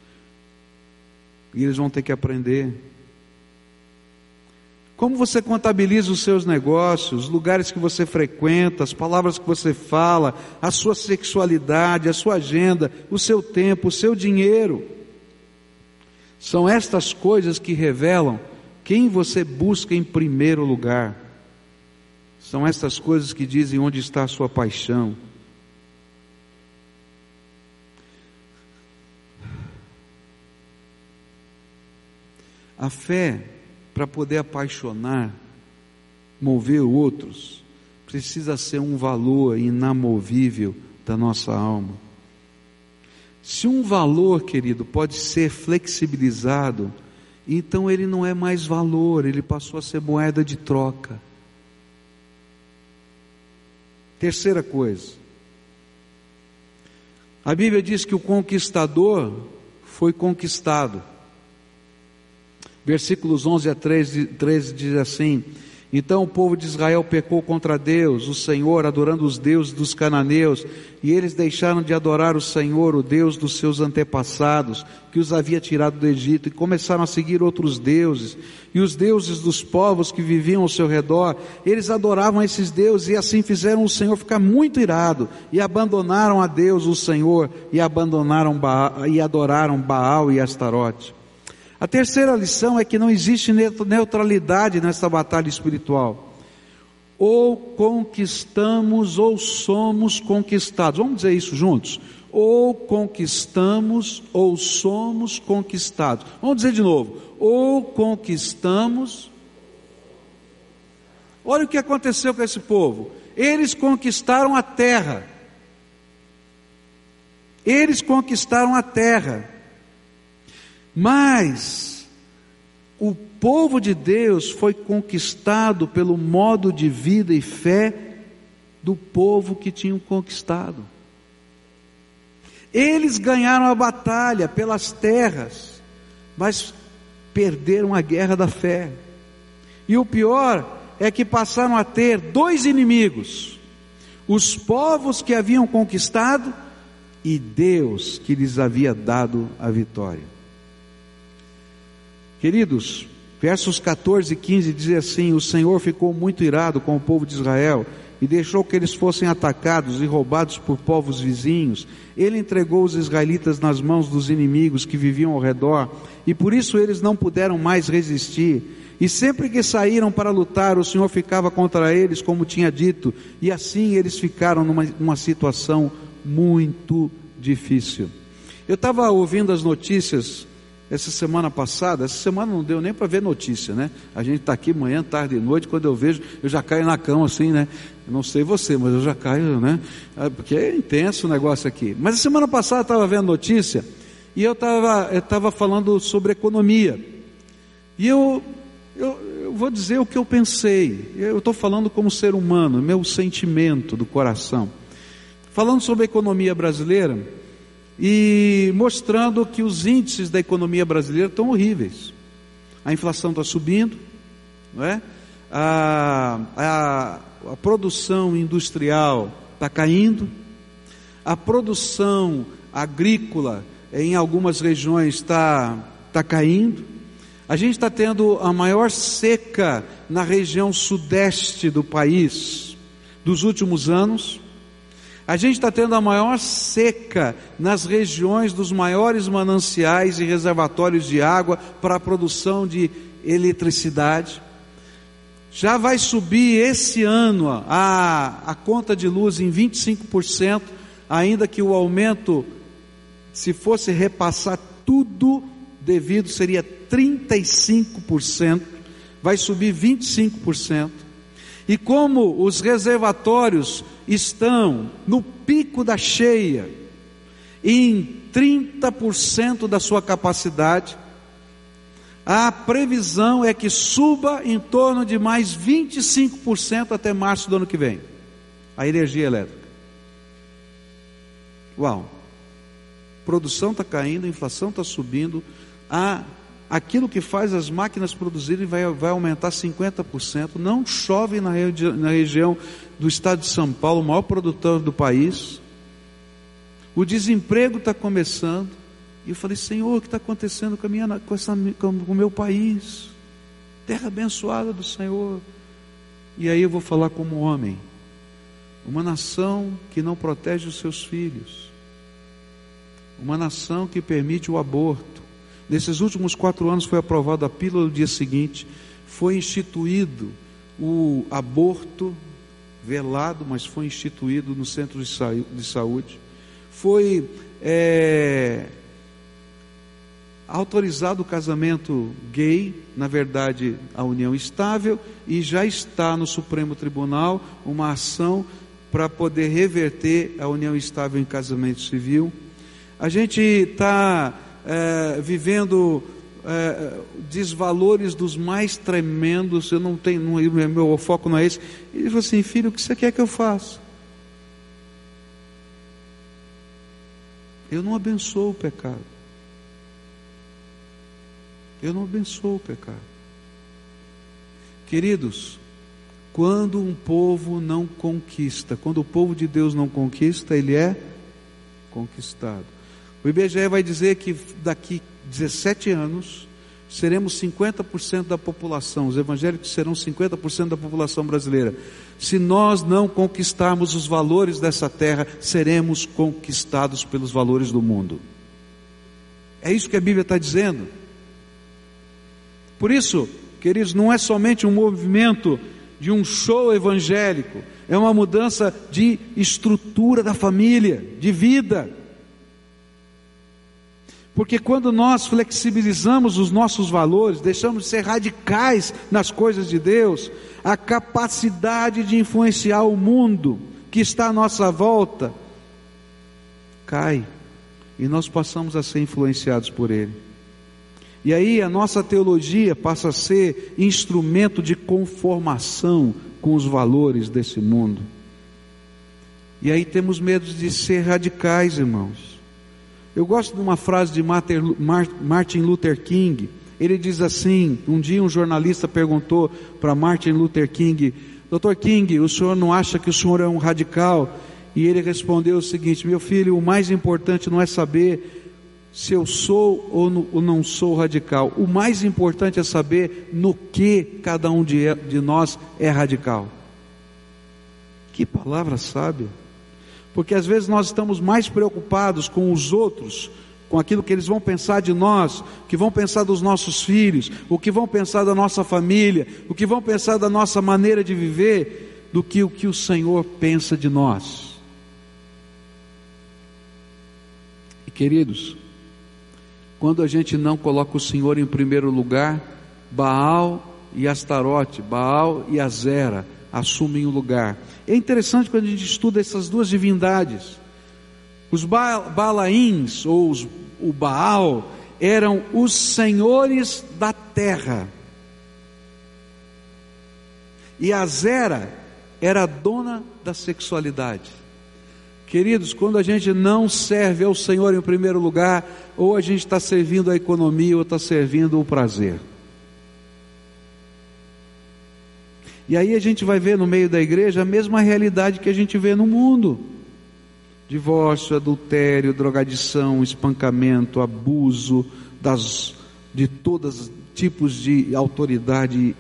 E eles vão ter que aprender. Como você contabiliza os seus negócios, os lugares que você frequenta, as palavras que você fala, a sua sexualidade, a sua agenda, o seu tempo, o seu dinheiro. São estas coisas que revelam quem você busca em primeiro lugar. São estas coisas que dizem onde está a sua paixão. A fé, para poder apaixonar, mover outros, precisa ser um valor inamovível da nossa alma. Se um valor, querido, pode ser flexibilizado, então ele não é mais valor, ele passou a ser moeda de troca. Terceira coisa, a Bíblia diz que o conquistador foi conquistado. Versículos 11 a 13, 13 diz assim: então o povo de Israel pecou contra Deus, o Senhor, adorando os deuses dos cananeus, e eles deixaram de adorar o Senhor, o Deus dos seus antepassados, que os havia tirado do Egito, e começaram a seguir outros deuses, e os deuses dos povos que viviam ao seu redor, eles adoravam esses deuses, e assim fizeram o Senhor ficar muito irado, e abandonaram a Deus, o Senhor, e abandonaram Baal, e adoraram Baal e Astarote. A terceira lição é que não existe neutralidade nessa batalha espiritual. Ou conquistamos ou somos conquistados. Vamos dizer isso juntos? Ou conquistamos ou somos conquistados. Vamos dizer de novo. Ou conquistamos. Olha o que aconteceu com esse povo. Eles conquistaram a terra. Eles conquistaram a terra. Mas, o povo de Deus foi conquistado pelo modo de vida e fé do povo que tinham conquistado. Eles ganharam a batalha pelas terras, mas perderam a guerra da fé. E o pior é que passaram a ter dois inimigos: os povos que haviam conquistado e Deus que lhes havia dado a vitória. Queridos, versos 14 e 15 dizem assim: O Senhor ficou muito irado com o povo de Israel e deixou que eles fossem atacados e roubados por povos vizinhos. Ele entregou os israelitas nas mãos dos inimigos que viviam ao redor, e por isso eles não puderam mais resistir. E sempre que saíram para lutar, o Senhor ficava contra eles, como tinha dito, e assim eles ficaram numa, numa situação muito difícil. Eu estava ouvindo as notícias essa semana passada, essa semana não deu nem para ver notícia, né? A gente está aqui manhã, tarde e noite, quando eu vejo, eu já caio na cama assim, né? Eu não sei você, mas eu já caio, né? Ah, porque é intenso o negócio aqui. Mas a semana passada eu estava vendo notícia e eu estava eu tava falando sobre economia. E eu, eu, eu vou dizer o que eu pensei. Eu estou falando como ser humano, meu sentimento do coração. Falando sobre a economia brasileira, e mostrando que os índices da economia brasileira estão horríveis. A inflação está subindo, não é? a, a, a produção industrial está caindo, a produção agrícola em algumas regiões está tá caindo, a gente está tendo a maior seca na região sudeste do país dos últimos anos. A gente está tendo a maior seca nas regiões dos maiores mananciais e reservatórios de água para a produção de eletricidade. Já vai subir esse ano a, a conta de luz em 25%, ainda que o aumento, se fosse repassar tudo devido, seria 35%, vai subir 25%. E como os reservatórios estão no pico da cheia, em 30% da sua capacidade, a previsão é que suba em torno de mais 25% até março do ano que vem, a energia elétrica. Uau! Produção está caindo, inflação está subindo, a aquilo que faz as máquinas produzirem vai, vai aumentar 50%. Não chove na, na região do estado de São Paulo, o maior produtor do país. O desemprego está começando. E eu falei, Senhor, o que está acontecendo com, a minha, com, essa, com o meu país? Terra abençoada do Senhor. E aí eu vou falar como homem. Uma nação que não protege os seus filhos. Uma nação que permite o aborto Nesses últimos quatro anos foi aprovada a pílula no dia seguinte, foi instituído o aborto velado, mas foi instituído no centro de saúde. Foi é, autorizado o casamento gay, na verdade, a união estável, e já está no Supremo Tribunal uma ação para poder reverter a união estável em casamento civil. A gente está é, vivendo é, desvalores dos mais tremendos, eu não tenho, não, meu foco não é esse. Ele falou assim, filho, o que você quer que eu faça? Eu não abençoo o pecado. Eu não abençoo o pecado. Queridos, quando um povo não conquista, quando o povo de Deus não conquista, ele é conquistado. O IBGE vai dizer que daqui 17 anos seremos 50% da população, os evangélicos serão 50% da população brasileira. Se nós não conquistarmos os valores dessa terra, seremos conquistados pelos valores do mundo. É isso que a Bíblia está dizendo. Por isso, queridos, não é somente um movimento de um show evangélico, é uma mudança de estrutura da família, de vida. Porque quando nós flexibilizamos os nossos valores, deixamos de ser radicais nas coisas de Deus, a capacidade de influenciar o mundo que está à nossa volta cai e nós passamos a ser influenciados por ele. E aí a nossa teologia passa a ser instrumento de conformação com os valores desse mundo. E aí temos medo de ser radicais, irmãos. Eu gosto de uma frase de Martin Luther King. Ele diz assim: um dia um jornalista perguntou para Martin Luther King, Dr. King, o senhor não acha que o senhor é um radical? E ele respondeu o seguinte: Meu filho, o mais importante não é saber se eu sou ou não sou radical. O mais importante é saber no que cada um de nós é radical. Que palavra sábia. Porque às vezes nós estamos mais preocupados com os outros, com aquilo que eles vão pensar de nós, o que vão pensar dos nossos filhos, o que vão pensar da nossa família, o que vão pensar da nossa maneira de viver, do que o que o Senhor pensa de nós. E queridos, quando a gente não coloca o Senhor em primeiro lugar, Baal e Astarote, Baal e Azera assumem o lugar. É interessante quando a gente estuda essas duas divindades. Os Balaíns, ou os, o Baal, eram os senhores da terra. E Azera era a dona da sexualidade. Queridos, quando a gente não serve ao Senhor em primeiro lugar, ou a gente está servindo a economia, ou está servindo o prazer. E aí a gente vai ver no meio da igreja a mesma realidade que a gente vê no mundo: divórcio, adultério, drogadição, espancamento, abuso das, de todos os tipos de autoridade,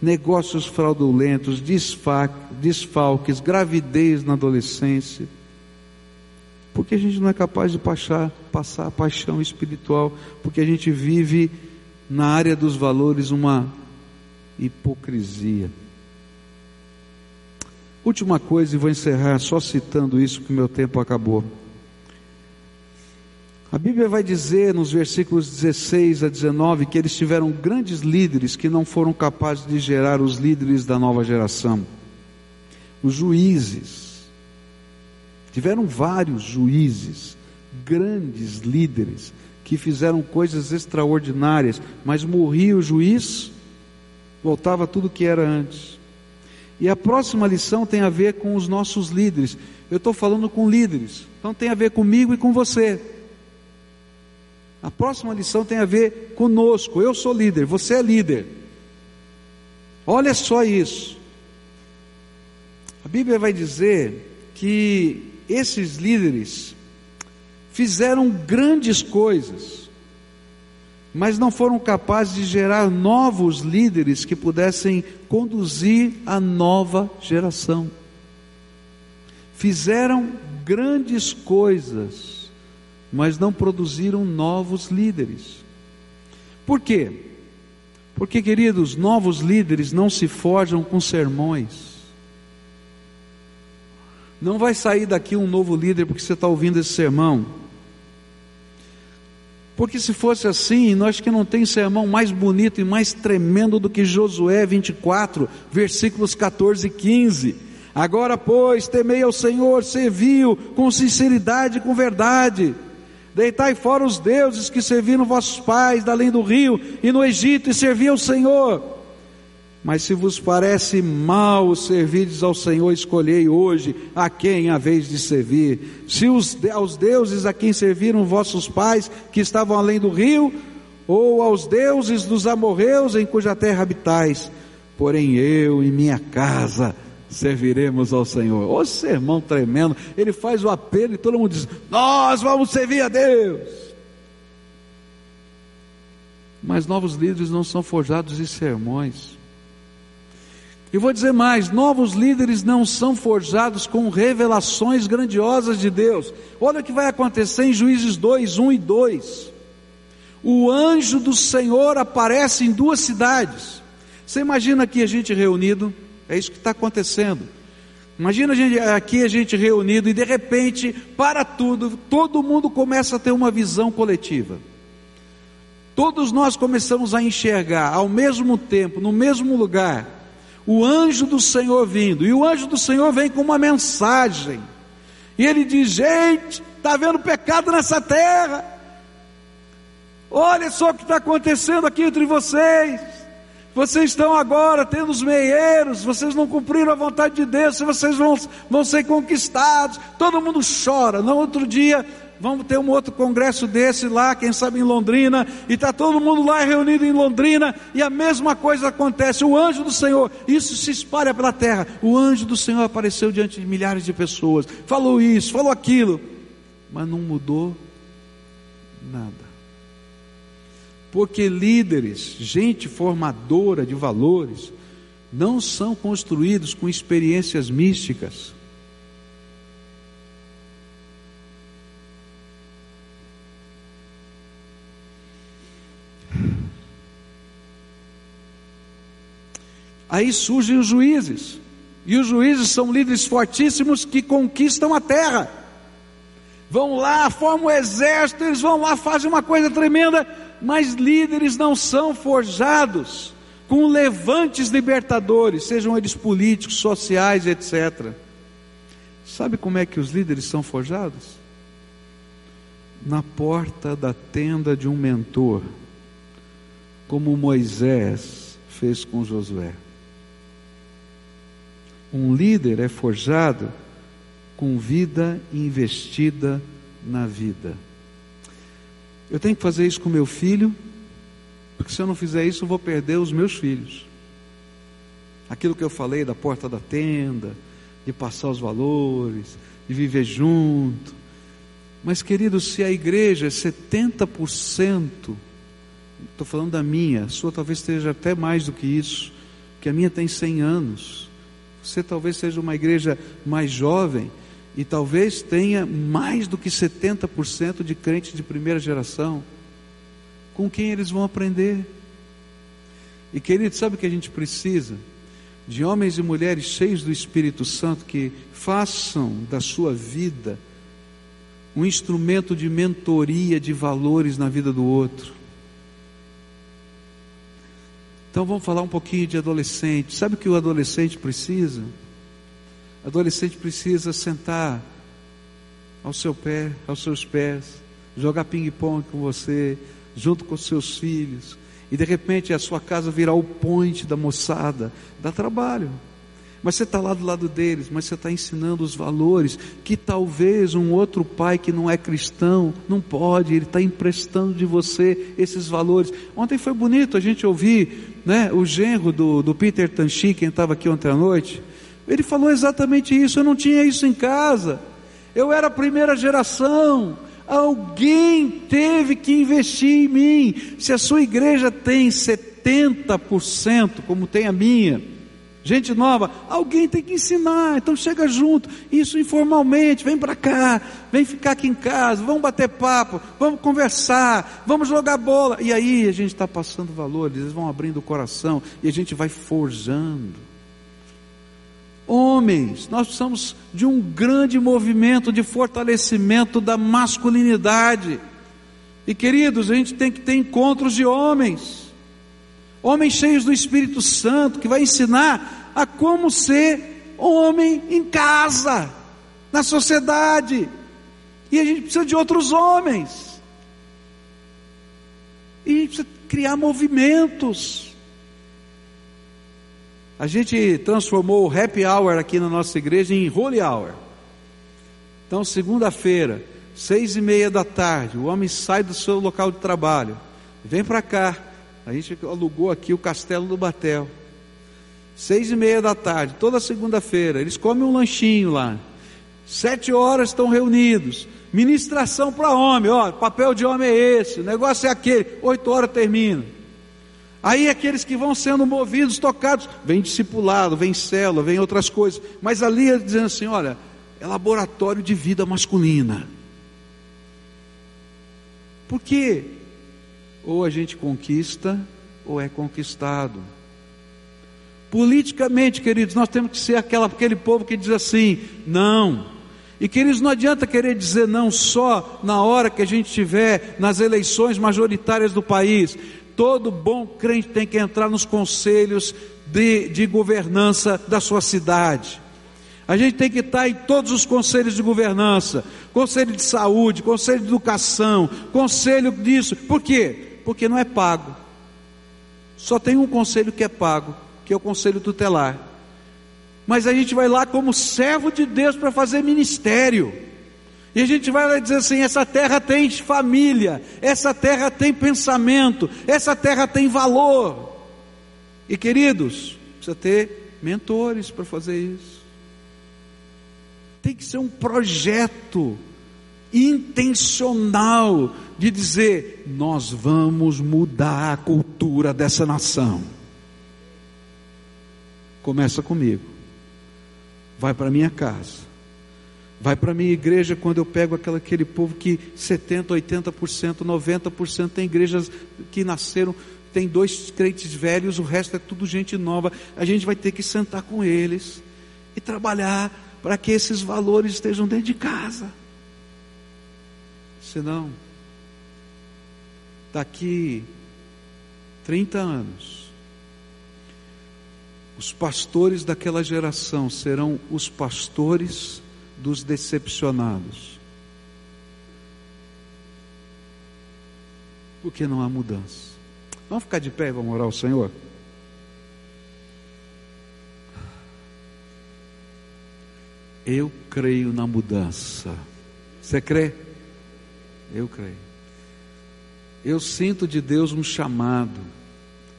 negócios fraudulentos, desfalques, gravidez na adolescência. Porque a gente não é capaz de passar, passar a paixão espiritual, porque a gente vive na área dos valores uma hipocrisia. Última coisa, e vou encerrar só citando isso, porque meu tempo acabou. A Bíblia vai dizer nos versículos 16 a 19 que eles tiveram grandes líderes que não foram capazes de gerar os líderes da nova geração. Os juízes, Tiveram vários juízes, grandes líderes, que fizeram coisas extraordinárias, mas morria o juiz, voltava tudo que era antes. E a próxima lição tem a ver com os nossos líderes. Eu estou falando com líderes, então tem a ver comigo e com você. A próxima lição tem a ver conosco. Eu sou líder, você é líder. Olha só isso. A Bíblia vai dizer que esses líderes fizeram grandes coisas, mas não foram capazes de gerar novos líderes que pudessem conduzir a nova geração. Fizeram grandes coisas, mas não produziram novos líderes. Por quê? Porque, queridos, novos líderes não se forjam com sermões. Não vai sair daqui um novo líder porque você está ouvindo esse sermão. Porque se fosse assim, nós que não tem sermão mais bonito e mais tremendo do que Josué 24, versículos 14 e 15. Agora, pois, temei ao Senhor, serviu com sinceridade e com verdade. Deitai fora os deuses que serviram vossos pais, da além do rio e no Egito, e servi ao Senhor. Mas se vos parece mal servirdes ao Senhor, escolhei hoje a quem a vez de servir. Se os, aos deuses a quem serviram vossos pais, que estavam além do rio, ou aos deuses dos amorreus em cuja terra habitais. Porém eu e minha casa serviremos ao Senhor. Ô sermão tremendo, ele faz o apelo e todo mundo diz: Nós vamos servir a Deus. Mas novos líderes não são forjados em sermões. E vou dizer mais: novos líderes não são forjados com revelações grandiosas de Deus. Olha o que vai acontecer em Juízes 2, 1 e 2. O anjo do Senhor aparece em duas cidades. Você imagina aqui a gente reunido, é isso que está acontecendo. Imagina a gente, aqui a gente reunido e de repente, para tudo, todo mundo começa a ter uma visão coletiva. Todos nós começamos a enxergar ao mesmo tempo, no mesmo lugar, o anjo do Senhor vindo, e o anjo do Senhor vem com uma mensagem, e ele diz: Gente, está havendo pecado nessa terra. Olha só o que está acontecendo aqui entre vocês. Vocês estão agora tendo os meieiros, vocês não cumpriram a vontade de Deus, vocês vão, vão ser conquistados. Todo mundo chora. No outro dia, vamos ter um outro congresso desse lá, quem sabe em Londrina, e está todo mundo lá reunido em Londrina, e a mesma coisa acontece. O anjo do Senhor, isso se espalha pela terra. O anjo do Senhor apareceu diante de milhares de pessoas, falou isso, falou aquilo, mas não mudou nada. Porque líderes, gente formadora de valores, não são construídos com experiências místicas. Aí surgem os juízes, e os juízes são líderes fortíssimos que conquistam a terra. Vão lá, formam o exército, eles vão lá, fazem uma coisa tremenda, mas líderes não são forjados com levantes libertadores, sejam eles políticos, sociais, etc. Sabe como é que os líderes são forjados? Na porta da tenda de um mentor, como Moisés fez com Josué. Um líder é forjado com vida investida na vida. Eu tenho que fazer isso com meu filho, porque se eu não fizer isso, eu vou perder os meus filhos. Aquilo que eu falei da porta da tenda, de passar os valores, de viver junto. Mas, querido, se a igreja é 70%, estou falando da minha, a sua talvez esteja até mais do que isso, que a minha tem 100 anos. Você talvez seja uma igreja mais jovem, e talvez tenha mais do que 70% de crentes de primeira geração. Com quem eles vão aprender? E querido, sabe o que a gente precisa? De homens e mulheres cheios do Espírito Santo que façam da sua vida um instrumento de mentoria de valores na vida do outro. Então vamos falar um pouquinho de adolescente. Sabe o que o adolescente precisa? Adolescente precisa sentar ao seu pé, aos seus pés, jogar ping-pong com você, junto com seus filhos, e de repente a sua casa virar o point da moçada, dá trabalho. Mas você está lá do lado deles, mas você está ensinando os valores que talvez um outro pai que não é cristão não pode, ele está emprestando de você esses valores. Ontem foi bonito a gente ouvir né, o genro do, do Peter Tanchi, quem estava aqui ontem à noite ele falou exatamente isso. Eu não tinha isso em casa. Eu era a primeira geração. Alguém teve que investir em mim. Se a sua igreja tem 70%, como tem a minha, gente nova, alguém tem que ensinar. Então chega junto, isso informalmente, vem para cá, vem ficar aqui em casa, vamos bater papo, vamos conversar, vamos jogar bola. E aí a gente está passando valores, eles vão abrindo o coração e a gente vai forjando. Homens, nós precisamos de um grande movimento de fortalecimento da masculinidade. E queridos, a gente tem que ter encontros de homens, homens cheios do Espírito Santo, que vai ensinar a como ser homem em casa, na sociedade. E a gente precisa de outros homens. E a gente precisa criar movimentos. A gente transformou o happy hour aqui na nossa igreja em holy hour. Então, segunda-feira, seis e meia da tarde, o homem sai do seu local de trabalho, vem para cá. A gente alugou aqui o castelo do Batel. Seis e meia da tarde, toda segunda-feira, eles comem um lanchinho lá. Sete horas estão reunidos. Ministração para homem, ó, papel de homem é esse, o negócio é aquele. Oito horas termina. Aí aqueles que vão sendo movidos, tocados, vem discipulado, vem célula, vem outras coisas. Mas ali é dizendo assim: olha, é laboratório de vida masculina. Por quê? Ou a gente conquista, ou é conquistado. Politicamente, queridos, nós temos que ser aquela, aquele povo que diz assim: não. E queridos, não adianta querer dizer não só na hora que a gente estiver nas eleições majoritárias do país. Todo bom crente tem que entrar nos conselhos de, de governança da sua cidade. A gente tem que estar em todos os conselhos de governança, conselho de saúde, conselho de educação, conselho disso. Por quê? Porque não é pago. Só tem um conselho que é pago, que é o conselho tutelar. Mas a gente vai lá como servo de Deus para fazer ministério. E a gente vai lá dizer assim: essa terra tem família, essa terra tem pensamento, essa terra tem valor. E queridos, precisa ter mentores para fazer isso. Tem que ser um projeto intencional de dizer: nós vamos mudar a cultura dessa nação. Começa comigo, vai para minha casa Vai para minha igreja quando eu pego aquela, aquele povo que 70%, 80%, 90% tem igrejas que nasceram, tem dois crentes velhos, o resto é tudo gente nova. A gente vai ter que sentar com eles e trabalhar para que esses valores estejam dentro de casa. Senão, daqui 30 anos, os pastores daquela geração serão os pastores dos decepcionados. Porque não há mudança. Vamos ficar de pé e vamos orar ao Senhor? Eu creio na mudança. Você crê? Eu creio. Eu sinto de Deus um chamado.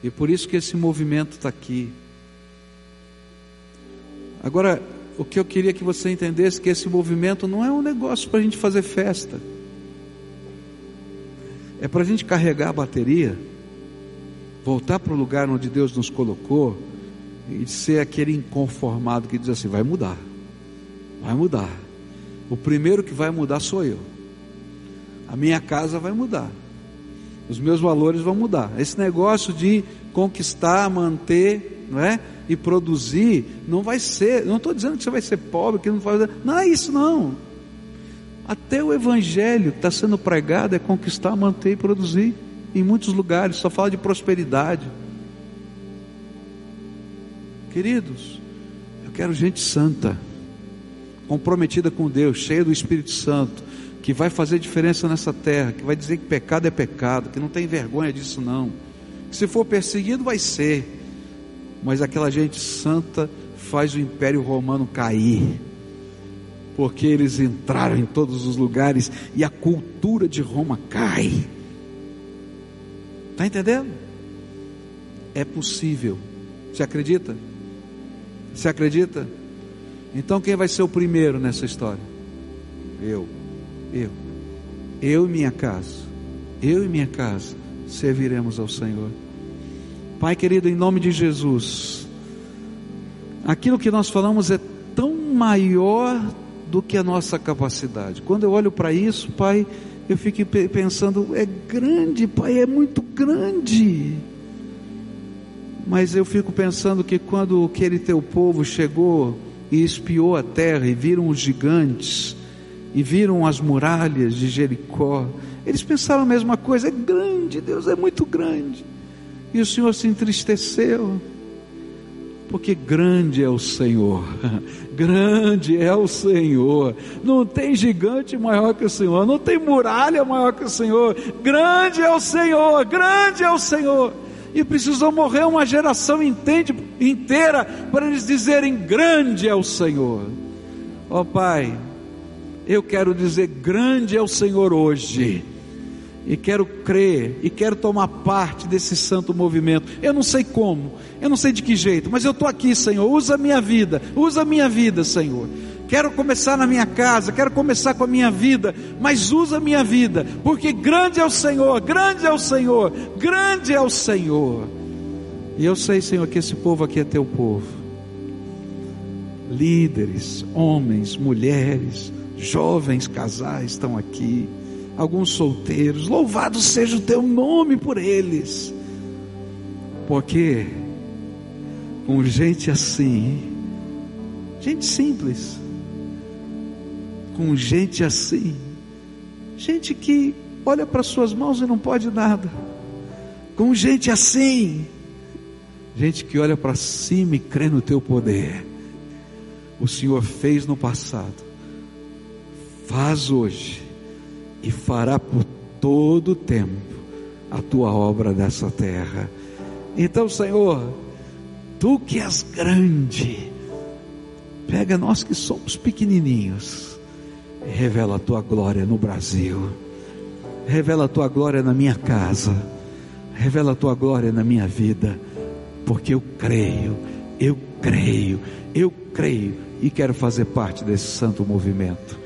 E por isso que esse movimento está aqui. Agora, o que eu queria que você entendesse que esse movimento não é um negócio para a gente fazer festa. É para a gente carregar a bateria, voltar para o lugar onde Deus nos colocou e ser aquele inconformado que diz assim: vai mudar, vai mudar. O primeiro que vai mudar sou eu. A minha casa vai mudar. Os meus valores vão mudar. Esse negócio de conquistar, manter, não é? e produzir, não vai ser, não estou dizendo que você vai ser pobre, que não vai, não é isso não. Até o evangelho que está sendo pregado é conquistar, manter e produzir. Em muitos lugares só fala de prosperidade. Queridos, eu quero gente santa, comprometida com Deus, cheia do Espírito Santo, que vai fazer diferença nessa terra, que vai dizer que pecado é pecado, que não tem vergonha disso não. Que se for perseguido vai ser, mas aquela gente santa faz o Império Romano cair, porque eles entraram em todos os lugares e a cultura de Roma cai. Está entendendo? É possível. Você acredita? Você acredita? Então quem vai ser o primeiro nessa história? Eu. Eu. Eu e minha casa. Eu e minha casa serviremos ao Senhor. Pai querido, em nome de Jesus, aquilo que nós falamos é tão maior do que a nossa capacidade. Quando eu olho para isso, Pai, eu fico pensando, é grande, Pai, é muito grande. Mas eu fico pensando que quando aquele teu povo chegou e espiou a terra e viram os gigantes, e viram as muralhas de Jericó, eles pensaram a mesma coisa: é grande, Deus é muito grande. E o Senhor se entristeceu, porque grande é o Senhor, grande é o Senhor. Não tem gigante maior que o Senhor, não tem muralha maior que o Senhor. Grande é o Senhor, grande é o Senhor. E precisou morrer uma geração inteira para eles dizerem: grande é o Senhor. Ó oh, Pai, eu quero dizer: grande é o Senhor hoje e quero crer e quero tomar parte desse santo movimento. Eu não sei como, eu não sei de que jeito, mas eu estou aqui, Senhor. Usa a minha vida, usa a minha vida, Senhor. Quero começar na minha casa, quero começar com a minha vida, mas usa a minha vida, porque grande é o Senhor, grande é o Senhor, grande é o Senhor. E eu sei, Senhor, que esse povo aqui é teu povo. Líderes, homens, mulheres, jovens casais estão aqui. Alguns solteiros, louvado seja o teu nome por eles, porque com gente assim, gente simples, com gente assim, gente que olha para suas mãos e não pode nada, com gente assim, gente que olha para cima e crê no teu poder, o Senhor fez no passado, faz hoje e fará por todo o tempo a tua obra dessa terra. Então, Senhor, tu que és grande, pega nós que somos pequenininhos revela a tua glória no Brasil, revela a tua glória na minha casa, revela a tua glória na minha vida, porque eu creio, eu creio, eu creio e quero fazer parte desse santo movimento.